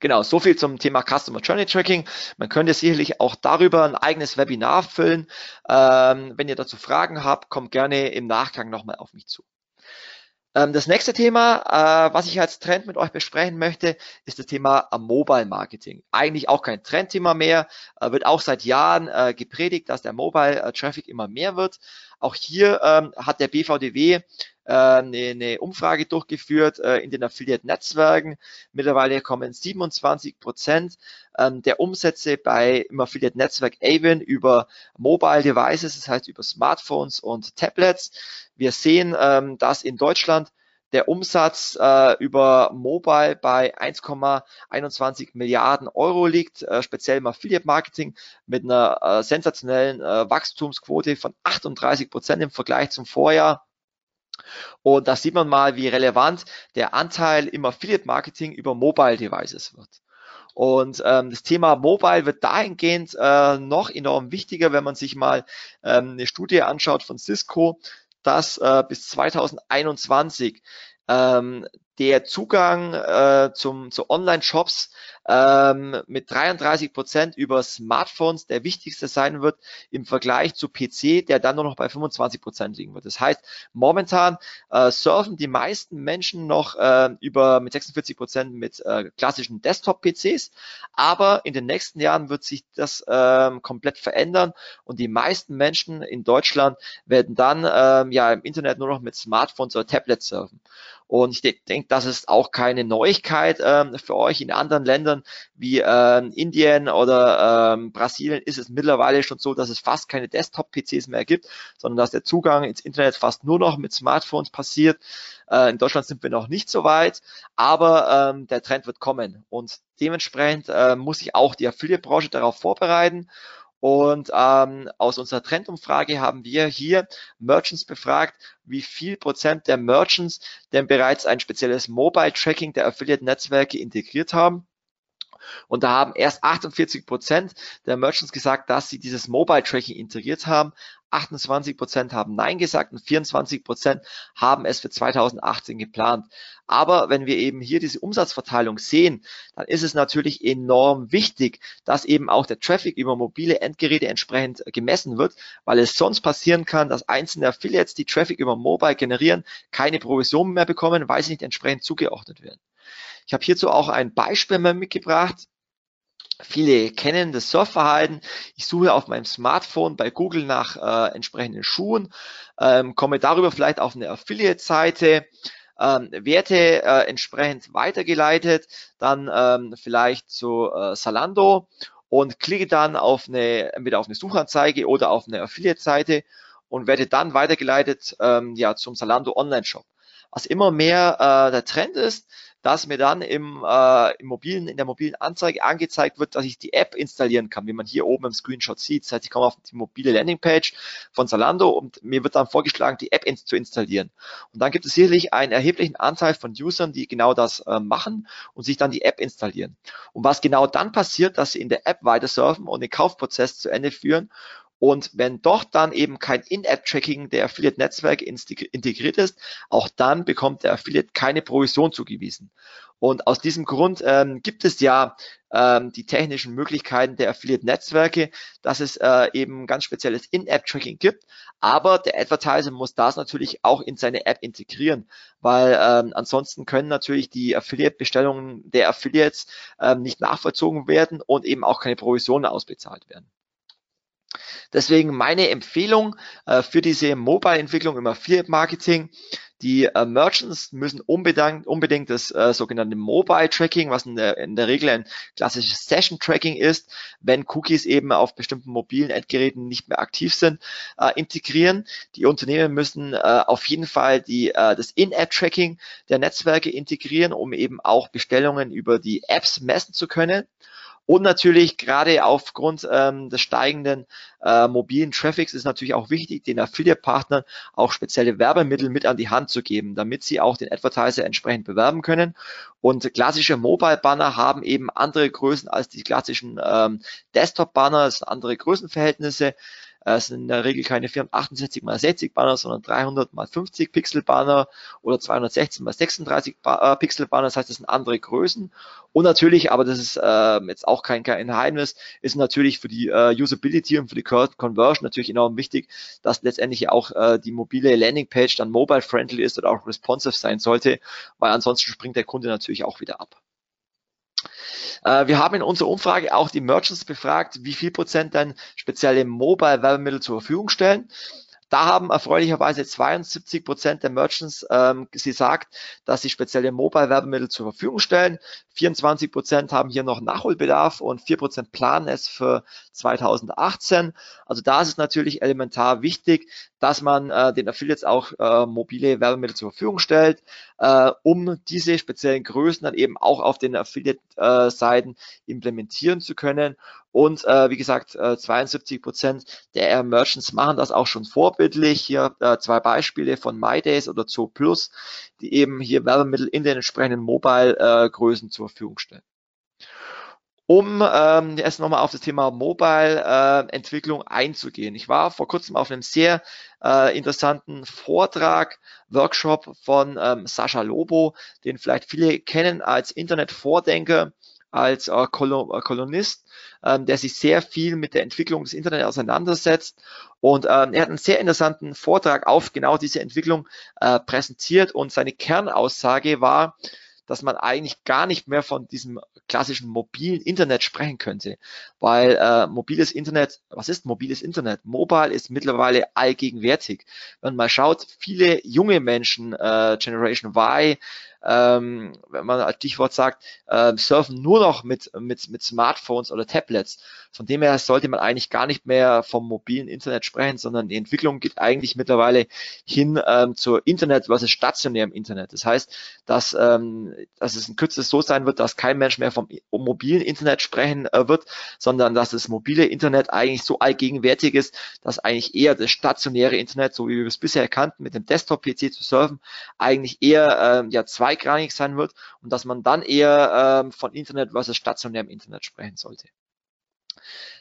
Genau, so viel zum Thema Customer Journey Tracking. Man könnte sicherlich auch darüber ein eigenes Webinar füllen. Ähm, wenn ihr dazu Fragen habt, kommt gerne im Nachgang nochmal auf mich zu. Ähm, das nächste Thema, äh, was ich als Trend mit euch besprechen möchte, ist das Thema äh, Mobile Marketing. Eigentlich auch kein Trendthema mehr, äh, wird auch seit Jahren gepredigt, dass der Mobile Traffic immer mehr wird. Auch hier ähm, hat der BVDW eine, eine Umfrage durchgeführt in den Affiliate-Netzwerken. Mittlerweile kommen 27 Prozent ähm, der Umsätze bei im Affiliate-Netzwerk Avon über Mobile Devices, das heißt über Smartphones und Tablets. Wir sehen, ähm, dass in Deutschland der Umsatz äh, über Mobile bei 1,21 Milliarden Euro liegt, äh, speziell im Affiliate Marketing mit einer äh, sensationellen äh, Wachstumsquote von 38 Prozent im Vergleich zum Vorjahr. Und da sieht man mal, wie relevant der Anteil im Affiliate Marketing über Mobile Devices wird. Und ähm, das Thema Mobile wird dahingehend äh, noch enorm wichtiger, wenn man sich mal ähm, eine Studie anschaut von Cisco, dass äh, bis 2021 ähm, der Zugang äh, zum, zu Online-Shops ähm, mit 33 Prozent über Smartphones der wichtigste sein wird im Vergleich zu PC, der dann nur noch bei 25 Prozent liegen wird. Das heißt, momentan äh, surfen die meisten Menschen noch äh, über mit 46 Prozent mit äh, klassischen Desktop-PCs, aber in den nächsten Jahren wird sich das äh, komplett verändern und die meisten Menschen in Deutschland werden dann äh, ja im Internet nur noch mit Smartphones oder Tablets surfen. Und ich denke, das ist auch keine Neuigkeit ähm, für euch. In anderen Ländern wie ähm, Indien oder ähm, Brasilien ist es mittlerweile schon so, dass es fast keine Desktop-PCs mehr gibt, sondern dass der Zugang ins Internet fast nur noch mit Smartphones passiert. Äh, in Deutschland sind wir noch nicht so weit, aber ähm, der Trend wird kommen. Und dementsprechend äh, muss sich auch die Affiliate-Branche darauf vorbereiten. Und ähm, aus unserer Trendumfrage haben wir hier Merchants befragt, wie viel Prozent der Merchants denn bereits ein spezielles Mobile Tracking der Affiliate-Netzwerke integriert haben. Und da haben erst 48 Prozent der Merchants gesagt, dass sie dieses Mobile Tracking integriert haben. 28 Prozent haben Nein gesagt und 24 Prozent haben es für 2018 geplant. Aber wenn wir eben hier diese Umsatzverteilung sehen, dann ist es natürlich enorm wichtig, dass eben auch der Traffic über mobile Endgeräte entsprechend gemessen wird, weil es sonst passieren kann, dass einzelne Affiliates, die Traffic über Mobile generieren, keine Provisionen mehr bekommen, weil sie nicht entsprechend zugeordnet werden. Ich habe hierzu auch ein Beispiel mitgebracht. Viele kennen das Surfverhalten. Ich suche auf meinem Smartphone bei Google nach äh, entsprechenden Schuhen, ähm, komme darüber vielleicht auf eine Affiliate-Seite, ähm, werde äh, entsprechend weitergeleitet, dann ähm, vielleicht zu äh, Salando und klicke dann auf eine, entweder auf eine Suchanzeige oder auf eine Affiliate-Seite und werde dann weitergeleitet ähm, ja, zum Salando Online-Shop. Was immer mehr äh, der Trend ist, dass mir dann im, äh, im mobilen, in der mobilen Anzeige angezeigt wird, dass ich die App installieren kann, wie man hier oben im Screenshot sieht. Das heißt, ich komme auf die mobile Landingpage von Zalando und mir wird dann vorgeschlagen, die App ins zu installieren. Und dann gibt es sicherlich einen erheblichen Anteil von Usern, die genau das äh, machen und sich dann die App installieren. Und was genau dann passiert, dass sie in der App weiter surfen und den Kaufprozess zu Ende führen und wenn doch dann eben kein In-App-Tracking der Affiliate-Netzwerke integriert ist, auch dann bekommt der Affiliate keine Provision zugewiesen. Und aus diesem Grund ähm, gibt es ja ähm, die technischen Möglichkeiten der Affiliate-Netzwerke, dass es äh, eben ganz spezielles In-App-Tracking gibt. Aber der Advertiser muss das natürlich auch in seine App integrieren, weil ähm, ansonsten können natürlich die Affiliate-Bestellungen der Affiliates ähm, nicht nachvollzogen werden und eben auch keine Provisionen ausbezahlt werden. Deswegen meine Empfehlung äh, für diese Mobile-Entwicklung im Affiliate-Marketing. Die äh, Merchants müssen unbedingt, unbedingt das äh, sogenannte Mobile Tracking, was in der, in der Regel ein klassisches Session Tracking ist, wenn Cookies eben auf bestimmten mobilen Endgeräten nicht mehr aktiv sind, äh, integrieren. Die Unternehmen müssen äh, auf jeden Fall die, äh, das In-App Tracking der Netzwerke integrieren, um eben auch Bestellungen über die Apps messen zu können. Und natürlich gerade aufgrund ähm, des steigenden äh, mobilen Traffics ist natürlich auch wichtig, den Affiliate-Partnern auch spezielle Werbemittel mit an die Hand zu geben, damit sie auch den Advertiser entsprechend bewerben können. Und klassische Mobile-Banner haben eben andere Größen als die klassischen ähm, Desktop-Banner, es sind andere Größenverhältnisse. Es sind in der Regel keine 468 x 60 Banner, sondern 300 x 50 Pixel Banner oder 216 x 36 Pixel Banner. Das heißt, das sind andere Größen. Und natürlich, aber das ist äh, jetzt auch kein, kein Geheimnis, ist natürlich für die äh, Usability und für die Conversion natürlich enorm wichtig, dass letztendlich auch äh, die mobile Landingpage dann mobile-friendly ist oder auch responsive sein sollte, weil ansonsten springt der Kunde natürlich auch wieder ab. Äh, wir haben in unserer Umfrage auch die Merchants befragt, wie viel Prozent dann spezielle Mobile-Werbemittel zur Verfügung stellen. Da haben erfreulicherweise 72 Prozent der Merchants ähm, gesagt, dass sie spezielle Mobile-Werbemittel zur Verfügung stellen. 24 Prozent haben hier noch Nachholbedarf und 4 Prozent planen es für 2018. Also da ist es natürlich elementar wichtig, dass man äh, den Affiliates auch äh, mobile Werbemittel zur Verfügung stellt, äh, um diese speziellen Größen dann eben auch auf den Affiliate-Seiten implementieren zu können. Und äh, wie gesagt, äh, 72 Prozent der Merchants machen das auch schon vorbildlich. Hier äh, zwei Beispiele von MyDays oder Zoo Plus, die eben hier Werbemittel in den entsprechenden Mobile-Größen zur Verfügung stellen. Um ähm, erst nochmal auf das Thema Mobile-Entwicklung äh, einzugehen. Ich war vor kurzem auf einem sehr äh, interessanten Vortrag, Workshop von ähm, Sascha Lobo, den vielleicht viele kennen als Internetvordenker als äh, Kolonist, ähm, der sich sehr viel mit der Entwicklung des Internets auseinandersetzt. Und ähm, er hat einen sehr interessanten Vortrag auf genau diese Entwicklung äh, präsentiert und seine Kernaussage war, dass man eigentlich gar nicht mehr von diesem klassischen mobilen Internet sprechen könnte, weil äh, mobiles Internet, was ist mobiles Internet? Mobile ist mittlerweile allgegenwärtig. Wenn man mal schaut, viele junge Menschen, äh, Generation Y, ähm, wenn man als Stichwort sagt, äh, surfen nur noch mit, mit, mit Smartphones oder Tablets. Von dem her sollte man eigentlich gar nicht mehr vom mobilen Internet sprechen, sondern die Entwicklung geht eigentlich mittlerweile hin ähm, zur Internet versus stationärem Internet. Das heißt, dass, ähm, dass es in Kürze so sein wird, dass kein Mensch mehr vom mobilen Internet sprechen äh, wird, sondern dass das mobile Internet eigentlich so allgegenwärtig ist, dass eigentlich eher das stationäre Internet, so wie wir es bisher kannten, mit dem Desktop-PC zu surfen, eigentlich eher ähm, ja zwei zweigrangig sein wird und dass man dann eher ähm, von Internet versus stationärem Internet sprechen sollte.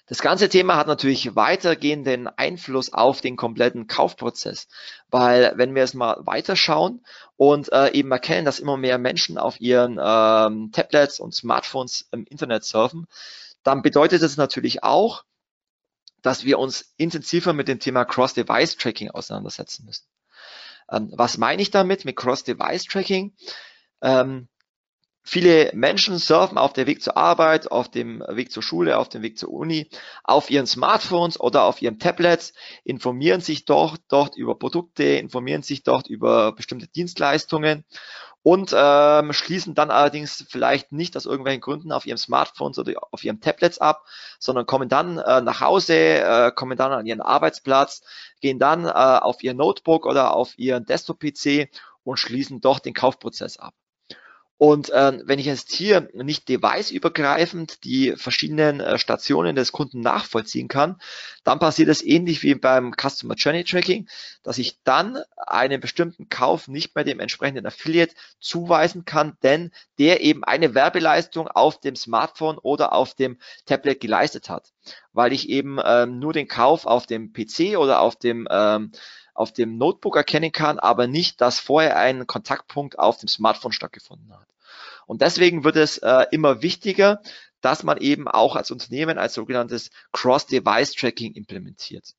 Das ganze Thema hat natürlich weitergehenden Einfluss auf den kompletten Kaufprozess, weil wenn wir es mal weiterschauen und äh, eben erkennen, dass immer mehr Menschen auf ihren ähm, Tablets und Smartphones im Internet surfen, dann bedeutet es natürlich auch, dass wir uns intensiver mit dem Thema Cross-Device-Tracking auseinandersetzen müssen. Ähm, was meine ich damit mit Cross-Device-Tracking? Ähm, viele Menschen surfen auf dem Weg zur Arbeit, auf dem Weg zur Schule, auf dem Weg zur Uni, auf ihren Smartphones oder auf ihren Tablets, informieren sich dort, dort über Produkte, informieren sich dort über bestimmte Dienstleistungen und ähm, schließen dann allerdings vielleicht nicht aus irgendwelchen Gründen auf ihrem Smartphones oder auf ihrem Tablets ab, sondern kommen dann äh, nach Hause, äh, kommen dann an ihren Arbeitsplatz, gehen dann äh, auf ihr Notebook oder auf ihren Desktop-PC und schließen doch den Kaufprozess ab. Und ähm, wenn ich jetzt hier nicht deviceübergreifend die verschiedenen äh, Stationen des Kunden nachvollziehen kann, dann passiert es ähnlich wie beim Customer Journey Tracking, dass ich dann einen bestimmten Kauf nicht mehr dem entsprechenden Affiliate zuweisen kann, denn der eben eine Werbeleistung auf dem Smartphone oder auf dem Tablet geleistet hat, weil ich eben ähm, nur den Kauf auf dem PC oder auf dem ähm, auf dem Notebook erkennen kann, aber nicht, dass vorher ein Kontaktpunkt auf dem Smartphone stattgefunden hat. Und deswegen wird es äh, immer wichtiger, dass man eben auch als Unternehmen als sogenanntes Cross-Device-Tracking implementiert.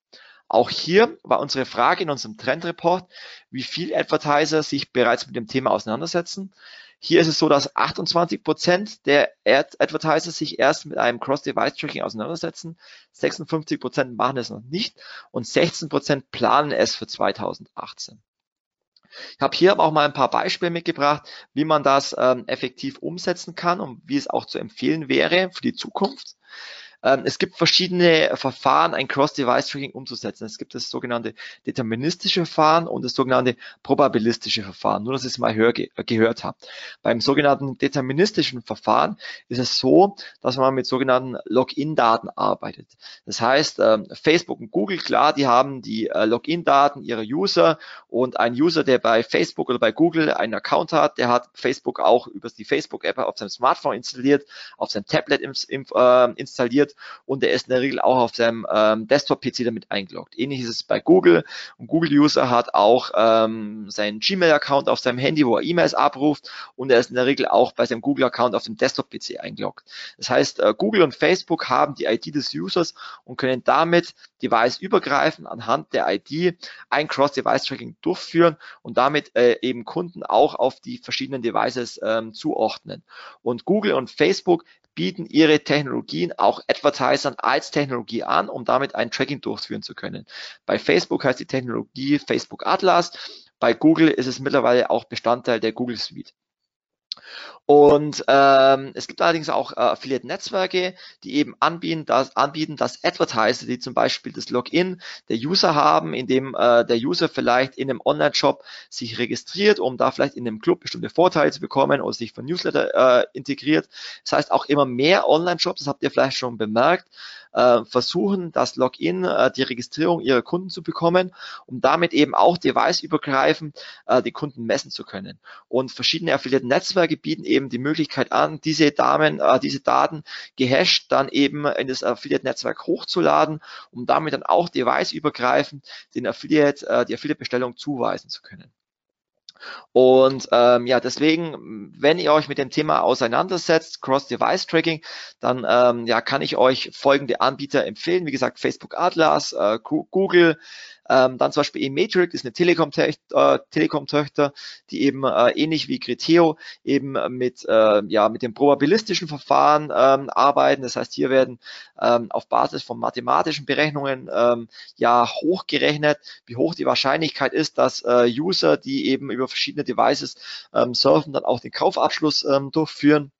Auch hier war unsere Frage in unserem Trendreport, wie viel Advertiser sich bereits mit dem Thema auseinandersetzen. Hier ist es so, dass 28 Prozent der Ad Advertiser sich erst mit einem Cross-Device-Tracking auseinandersetzen, 56 Prozent machen es noch nicht und 16 Prozent planen es für 2018. Ich habe hier auch mal ein paar Beispiele mitgebracht, wie man das ähm, effektiv umsetzen kann und wie es auch zu empfehlen wäre für die Zukunft. Ähm, es gibt verschiedene Verfahren, ein Cross-Device-Tracking umzusetzen. Es gibt das sogenannte deterministische Verfahren und das sogenannte probabilistische Verfahren. Nur, dass ihr es mal hör, gehört habt. Beim sogenannten deterministischen Verfahren ist es so, dass man mit sogenannten Login-Daten arbeitet. Das heißt, ähm, Facebook und Google, klar, die haben die äh, Login-Daten ihrer User und ein User, der bei Facebook oder bei Google einen Account hat, der hat Facebook auch über die Facebook-App auf seinem Smartphone installiert, auf seinem Tablet äh, installiert und er ist in der Regel auch auf seinem ähm, Desktop-PC damit eingeloggt. Ähnlich ist es bei Google. Und Google-User hat auch ähm, seinen Gmail-Account auf seinem Handy, wo er E-Mails abruft und er ist in der Regel auch bei seinem Google-Account auf dem Desktop-PC eingeloggt. Das heißt, äh, Google und Facebook haben die ID des Users und können damit device-übergreifend anhand der ID ein Cross-Device-Tracking durchführen und damit äh, eben Kunden auch auf die verschiedenen Devices ähm, zuordnen. Und Google und Facebook bieten ihre Technologien auch Advertisern als Technologie an, um damit ein Tracking durchführen zu können. Bei Facebook heißt die Technologie Facebook Atlas. Bei Google ist es mittlerweile auch Bestandteil der Google Suite. Und ähm, es gibt allerdings auch äh, Affiliate-Netzwerke, die eben anbieten dass, anbieten, dass Advertiser, die zum Beispiel das Login der User haben, in dem äh, der User vielleicht in einem Online-Shop sich registriert, um da vielleicht in einem Club bestimmte Vorteile zu bekommen oder sich von Newsletter äh, integriert. Das heißt auch immer mehr Online-Shops, das habt ihr vielleicht schon bemerkt, äh, versuchen, das Login, äh, die Registrierung ihrer Kunden zu bekommen, um damit eben auch deviceübergreifend äh, die Kunden messen zu können. Und verschiedene Affiliate-Netzwerke bieten eben die Möglichkeit an, diese Damen, äh, diese Daten gehasht dann eben in das Affiliate-Netzwerk hochzuladen, um damit dann auch deviceübergreifend den Affiliate, äh, die Affiliate-Bestellung zuweisen zu können. Und ähm, ja, deswegen, wenn ihr euch mit dem Thema auseinandersetzt, Cross-Device-Tracking, dann ähm, ja, kann ich euch folgende Anbieter empfehlen. Wie gesagt, Facebook Atlas, äh, Google, ähm, dann zum Beispiel eMetric ist eine Telekom-Tochter, äh, Telekom die eben äh, ähnlich wie Criteo eben mit, äh, ja, mit dem probabilistischen Verfahren ähm, arbeiten. Das heißt, hier werden ähm, auf Basis von mathematischen Berechnungen ähm, ja hochgerechnet, wie hoch die Wahrscheinlichkeit ist, dass äh, User, die eben über verschiedene Devices ähm, surfen, dann auch den Kaufabschluss ähm, durchführen.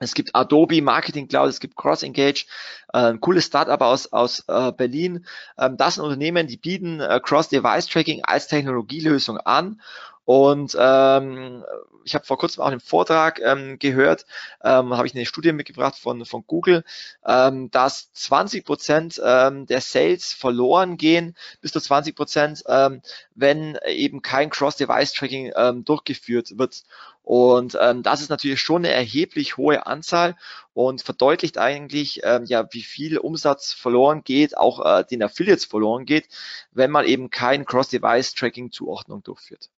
Es gibt Adobe Marketing Cloud, es gibt CrossEngage, äh, ein cooles Startup aus, aus äh, Berlin. Ähm, das sind Unternehmen, die bieten äh, Cross-Device-Tracking als Technologielösung an. Und ähm, ich habe vor kurzem auch einen Vortrag ähm, gehört, ähm, habe ich eine Studie mitgebracht von, von Google, ähm, dass 20 Prozent ähm, der Sales verloren gehen, bis zu 20 Prozent, ähm, wenn eben kein Cross-Device-Tracking ähm, durchgeführt wird. Und ähm, das ist natürlich schon eine erheblich hohe Anzahl und verdeutlicht eigentlich, ähm, ja, wie viel Umsatz verloren geht, auch äh, den Affiliates verloren geht, wenn man eben kein Cross-Device-Tracking-Zuordnung durchführt.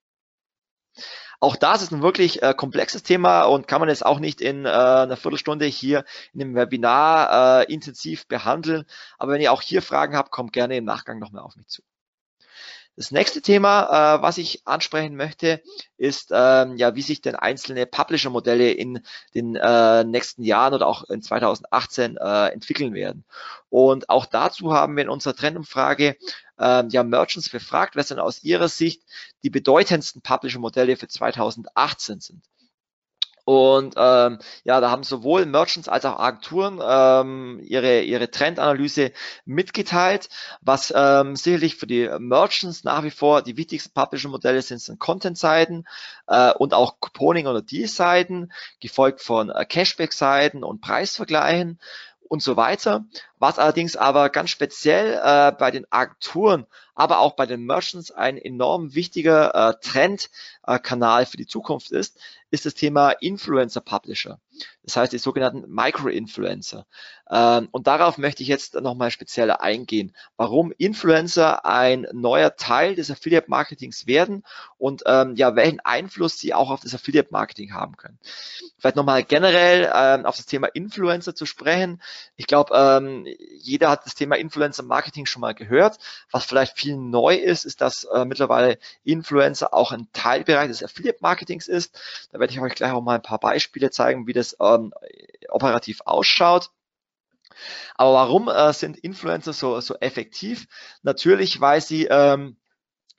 Auch das ist ein wirklich äh, komplexes Thema und kann man jetzt auch nicht in äh, einer Viertelstunde hier in dem Webinar äh, intensiv behandeln. Aber wenn ihr auch hier Fragen habt, kommt gerne im Nachgang nochmal auf mich zu. Das nächste Thema, äh, was ich ansprechen möchte, ist, ähm, ja, wie sich denn einzelne Publisher-Modelle in den äh, nächsten Jahren oder auch in 2018 äh, entwickeln werden. Und auch dazu haben wir in unserer Trendumfrage ähm, ja Merchants befragt, was denn aus ihrer Sicht die bedeutendsten Publisher-Modelle für 2018 sind. Und ähm, ja, da haben sowohl Merchants als auch Agenturen ähm, ihre, ihre Trendanalyse mitgeteilt. Was ähm, sicherlich für die Merchants nach wie vor die wichtigsten Publisher-Modelle sind, sind Content-Seiten äh, und auch Couponing- oder Deal-Seiten, gefolgt von äh, Cashback-Seiten und Preisvergleichen und so weiter. Was allerdings aber ganz speziell äh, bei den Agenturen, aber auch bei den Merchants ein enorm wichtiger äh, Trendkanal äh, für die Zukunft ist, ist das Thema Influencer Publisher. Das heißt, die sogenannten Micro-Influencer. Ähm, und darauf möchte ich jetzt nochmal spezieller eingehen, warum Influencer ein neuer Teil des Affiliate-Marketings werden und ähm, ja, welchen Einfluss sie auch auf das Affiliate-Marketing haben können. Vielleicht nochmal generell ähm, auf das Thema Influencer zu sprechen. Ich glaube, jeder hat das Thema Influencer-Marketing schon mal gehört. Was vielleicht viel neu ist, ist, dass äh, mittlerweile Influencer auch ein Teilbereich des Affiliate-Marketings ist. Da werde ich euch gleich auch mal ein paar Beispiele zeigen, wie das ähm, operativ ausschaut. Aber warum äh, sind Influencer so, so effektiv? Natürlich, weil sie ähm,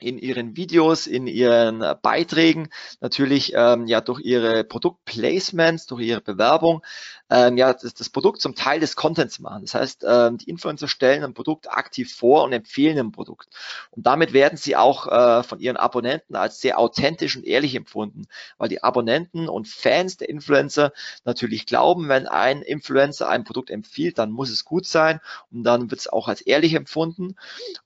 in ihren Videos, in ihren Beiträgen, natürlich ähm, ja durch ihre Produktplacements, durch ihre Bewerbung ähm, ja, das, das Produkt zum Teil des Contents machen. Das heißt, ähm, die Influencer stellen ein Produkt aktiv vor und empfehlen ein Produkt. Und damit werden sie auch äh, von ihren Abonnenten als sehr authentisch und ehrlich empfunden, weil die Abonnenten und Fans der Influencer natürlich glauben, wenn ein Influencer ein Produkt empfiehlt, dann muss es gut sein und dann wird es auch als ehrlich empfunden.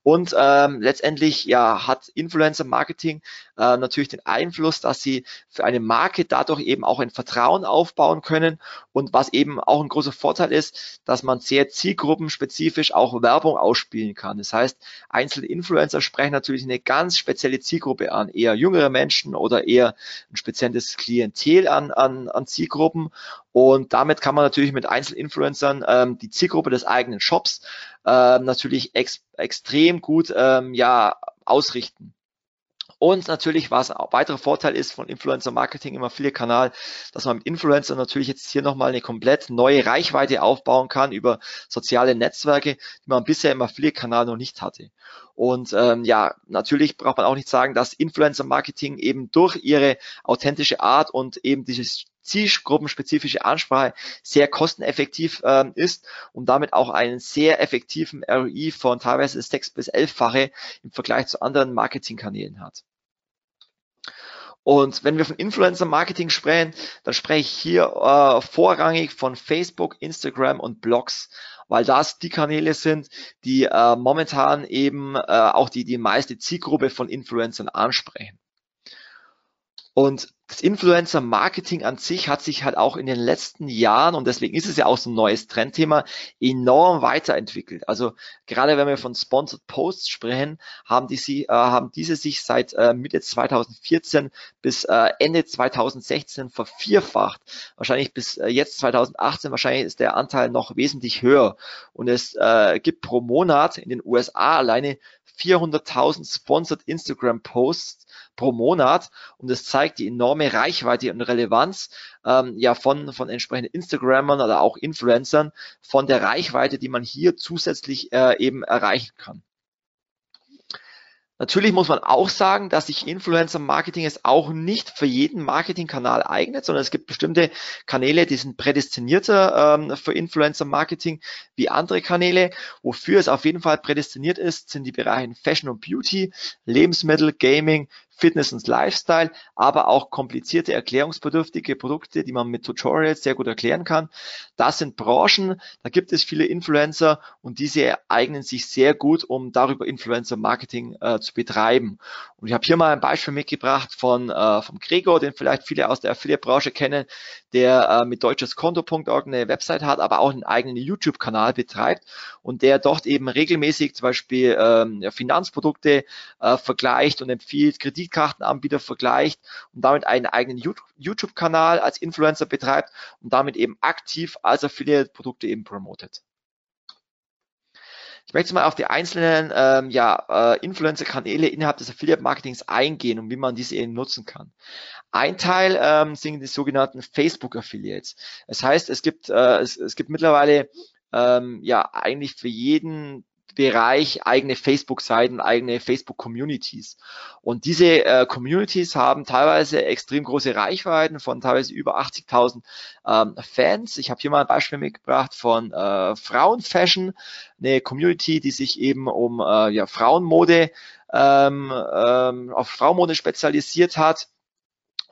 Und ähm, letztendlich ja hat Influencer Marketing äh, natürlich den Einfluss, dass sie für eine Marke dadurch eben auch ein Vertrauen aufbauen können und was eben auch ein großer Vorteil ist, dass man sehr zielgruppenspezifisch auch Werbung ausspielen kann. Das heißt, einzelne Influencer sprechen natürlich eine ganz spezielle Zielgruppe an, eher jüngere Menschen oder eher ein spezielles Klientel an, an, an Zielgruppen. Und damit kann man natürlich mit Einzelinfluencern ähm, die Zielgruppe des eigenen Shops ähm, natürlich ex extrem gut ähm, ja, ausrichten. Und natürlich, was ein weiterer Vorteil ist von Influencer Marketing im Affiliate-Kanal, dass man mit Influencer natürlich jetzt hier nochmal eine komplett neue Reichweite aufbauen kann über soziale Netzwerke, die man bisher im Affiliate-Kanal noch nicht hatte. Und ähm, ja, natürlich braucht man auch nicht sagen, dass Influencer Marketing eben durch ihre authentische Art und eben dieses zielgruppenspezifische Ansprache sehr kosteneffektiv ähm, ist und damit auch einen sehr effektiven ROI von teilweise sechs bis elffache im Vergleich zu anderen Marketingkanälen hat. Und wenn wir von Influencer Marketing sprechen, dann spreche ich hier äh, vorrangig von Facebook, Instagram und Blogs, weil das die Kanäle sind, die äh, momentan eben äh, auch die, die meiste Zielgruppe von Influencern ansprechen. Und das Influencer-Marketing an sich hat sich halt auch in den letzten Jahren, und deswegen ist es ja auch so ein neues Trendthema, enorm weiterentwickelt. Also gerade wenn wir von Sponsored Posts sprechen, haben, die, äh, haben diese sich seit äh, Mitte 2014 bis äh, Ende 2016 vervierfacht. Wahrscheinlich bis äh, jetzt 2018, wahrscheinlich ist der Anteil noch wesentlich höher. Und es äh, gibt pro Monat in den USA alleine 400.000 Sponsored Instagram Posts pro Monat und es zeigt die enorme Reichweite und Relevanz ähm, ja von, von entsprechenden Instagrammern oder auch Influencern von der Reichweite, die man hier zusätzlich äh, eben erreichen kann. Natürlich muss man auch sagen, dass sich Influencer-Marketing es auch nicht für jeden Marketingkanal eignet, sondern es gibt bestimmte Kanäle, die sind prädestinierter ähm, für Influencer-Marketing wie andere Kanäle. Wofür es auf jeden Fall prädestiniert ist, sind die Bereiche Fashion und Beauty, Lebensmittel, Gaming, Fitness und Lifestyle, aber auch komplizierte, erklärungsbedürftige Produkte, die man mit Tutorials sehr gut erklären kann. Das sind Branchen, da gibt es viele Influencer und diese eignen sich sehr gut, um darüber Influencer-Marketing äh, zu betreiben. Und ich habe hier mal ein Beispiel mitgebracht von äh, vom Gregor, den vielleicht viele aus der Affiliate-Branche kennen, der äh, mit deutscheskonto.org eine Website hat, aber auch einen eigenen YouTube-Kanal betreibt und der dort eben regelmäßig zum Beispiel ähm, Finanzprodukte äh, vergleicht und empfiehlt, Kreditkartenanbieter vergleicht und damit einen eigenen YouTube-Kanal als Influencer betreibt und damit eben aktiv als Affiliate-Produkte eben promotet. Ich möchte mal auf die einzelnen ähm, ja, äh, Influencer-Kanäle innerhalb des Affiliate-Marketings eingehen und wie man diese eben nutzen kann. Ein Teil ähm, sind die sogenannten Facebook-Affiliates. Das heißt, es gibt, äh, es, es gibt mittlerweile ähm, ja eigentlich für jeden Bereich eigene Facebook-Seiten, eigene Facebook-Communities. Und diese äh, Communities haben teilweise extrem große Reichweiten von teilweise über 80.000 ähm, Fans. Ich habe hier mal ein Beispiel mitgebracht von äh, Frauenfashion, eine Community, die sich eben um äh, ja, Frauenmode ähm, ähm, auf Frauenmode spezialisiert hat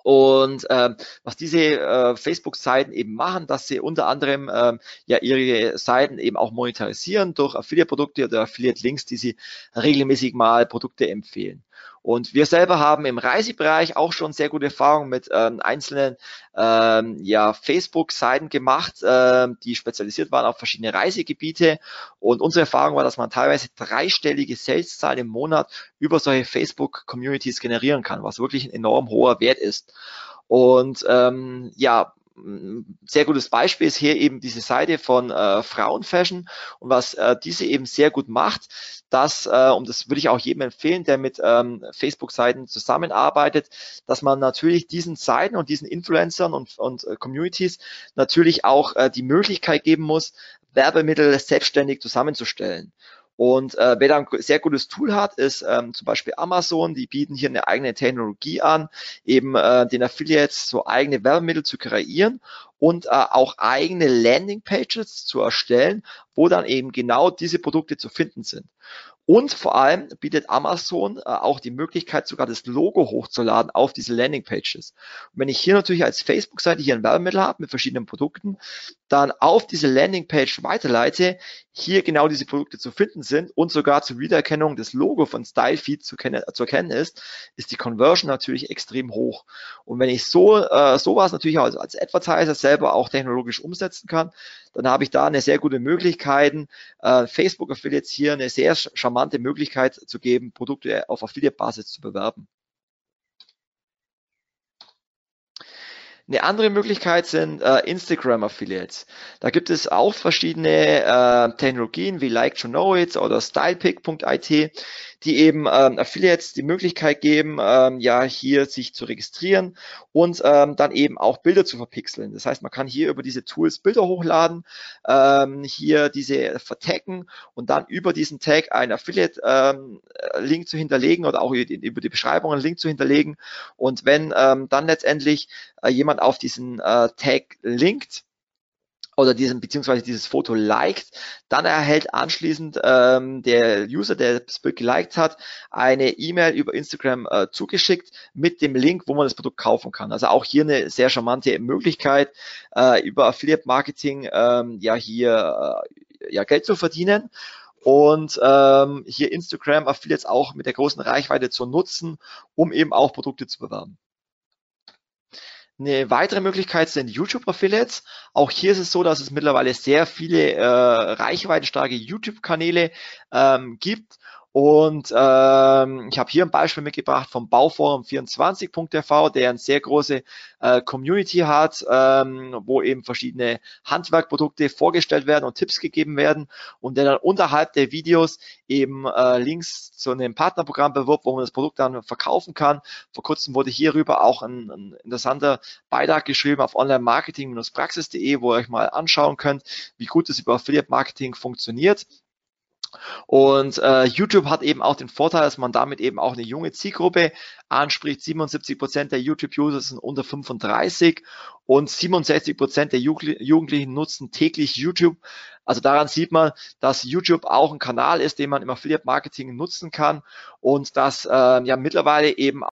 und ähm, was diese äh, Facebook-Seiten eben machen, dass sie unter anderem ähm, ja ihre Seiten eben auch monetarisieren durch Affiliate-Produkte oder Affiliate-Links, die sie regelmäßig mal Produkte empfehlen. Und wir selber haben im Reisebereich auch schon sehr gute Erfahrungen mit ähm, einzelnen ähm, ja, Facebook-Seiten gemacht, ähm, die spezialisiert waren auf verschiedene Reisegebiete. Und unsere Erfahrung war, dass man teilweise dreistellige Sales-Zahlen im Monat über solche Facebook-Communities generieren kann, was wirklich ein enorm hoher Wert ist. Und ähm, ja, sehr gutes Beispiel ist hier eben diese Seite von äh, Frauenfashion und was äh, diese eben sehr gut macht, dass, äh, und das würde ich auch jedem empfehlen, der mit ähm, Facebook-Seiten zusammenarbeitet, dass man natürlich diesen Seiten und diesen Influencern und, und äh, Communities natürlich auch äh, die Möglichkeit geben muss, Werbemittel selbstständig zusammenzustellen. Und äh, wer da ein sehr gutes Tool hat, ist ähm, zum Beispiel Amazon. Die bieten hier eine eigene Technologie an, eben äh, den Affiliates so eigene Werbemittel zu kreieren und äh, auch eigene Landingpages zu erstellen, wo dann eben genau diese Produkte zu finden sind. Und vor allem bietet Amazon äh, auch die Möglichkeit, sogar das Logo hochzuladen auf diese Landingpages. Und wenn ich hier natürlich als Facebook-Seite hier ein Werbemittel habe mit verschiedenen Produkten, dann auf diese Landingpage weiterleite, hier genau diese Produkte zu finden sind und sogar zur Wiedererkennung des Logo von StyleFeed zu, zu erkennen ist, ist die Conversion natürlich extrem hoch. Und wenn ich so äh, sowas natürlich als, als Advertiser selber auch technologisch umsetzen kann, dann habe ich da eine sehr gute Möglichkeit, äh, Facebook Affiliates hier eine sehr charmante Möglichkeit zu geben, Produkte auf Affiliate-Basis zu bewerben. Eine andere Möglichkeit sind äh, Instagram Affiliates. Da gibt es auch verschiedene äh, Technologien wie Like to Know It oder StylePick.it, die eben ähm, Affiliates die Möglichkeit geben, ähm, ja hier sich zu registrieren und ähm, dann eben auch Bilder zu verpixeln. Das heißt, man kann hier über diese Tools Bilder hochladen, ähm, hier diese vertaggen und dann über diesen Tag einen Affiliate-Link ähm, zu hinterlegen oder auch über die Beschreibung einen Link zu hinterlegen. Und wenn ähm, dann letztendlich äh, jemand auf diesen äh, Tag linkt, oder diesen beziehungsweise dieses Foto liked, dann erhält anschließend ähm, der User, der das Bild geliked hat, eine E-Mail über Instagram äh, zugeschickt mit dem Link, wo man das Produkt kaufen kann. Also auch hier eine sehr charmante Möglichkeit, äh, über Affiliate Marketing ähm, ja hier äh, ja Geld zu verdienen und ähm, hier Instagram Affiliates auch mit der großen Reichweite zu nutzen, um eben auch Produkte zu bewerben. Eine weitere Möglichkeit sind YouTube Affiliates. Auch hier ist es so, dass es mittlerweile sehr viele äh, reichweitenstarke YouTube-Kanäle ähm, gibt und ähm, ich habe hier ein Beispiel mitgebracht vom Bauforum24.tv, der eine sehr große äh, Community hat, ähm, wo eben verschiedene Handwerkprodukte vorgestellt werden und Tipps gegeben werden und der dann unterhalb der Videos eben äh, Links zu einem Partnerprogramm bewirbt, wo man das Produkt dann verkaufen kann. Vor kurzem wurde hierüber auch ein, ein interessanter Beitrag geschrieben auf online-marketing-praxis.de, wo ihr euch mal anschauen könnt, wie gut es über Affiliate Marketing funktioniert. Und äh, YouTube hat eben auch den Vorteil, dass man damit eben auch eine junge Zielgruppe anspricht. 77 Prozent der YouTube-User sind unter 35 und 67 Prozent der Jugendlichen nutzen täglich YouTube. Also daran sieht man, dass YouTube auch ein Kanal ist, den man im Affiliate-Marketing nutzen kann und dass äh, ja mittlerweile eben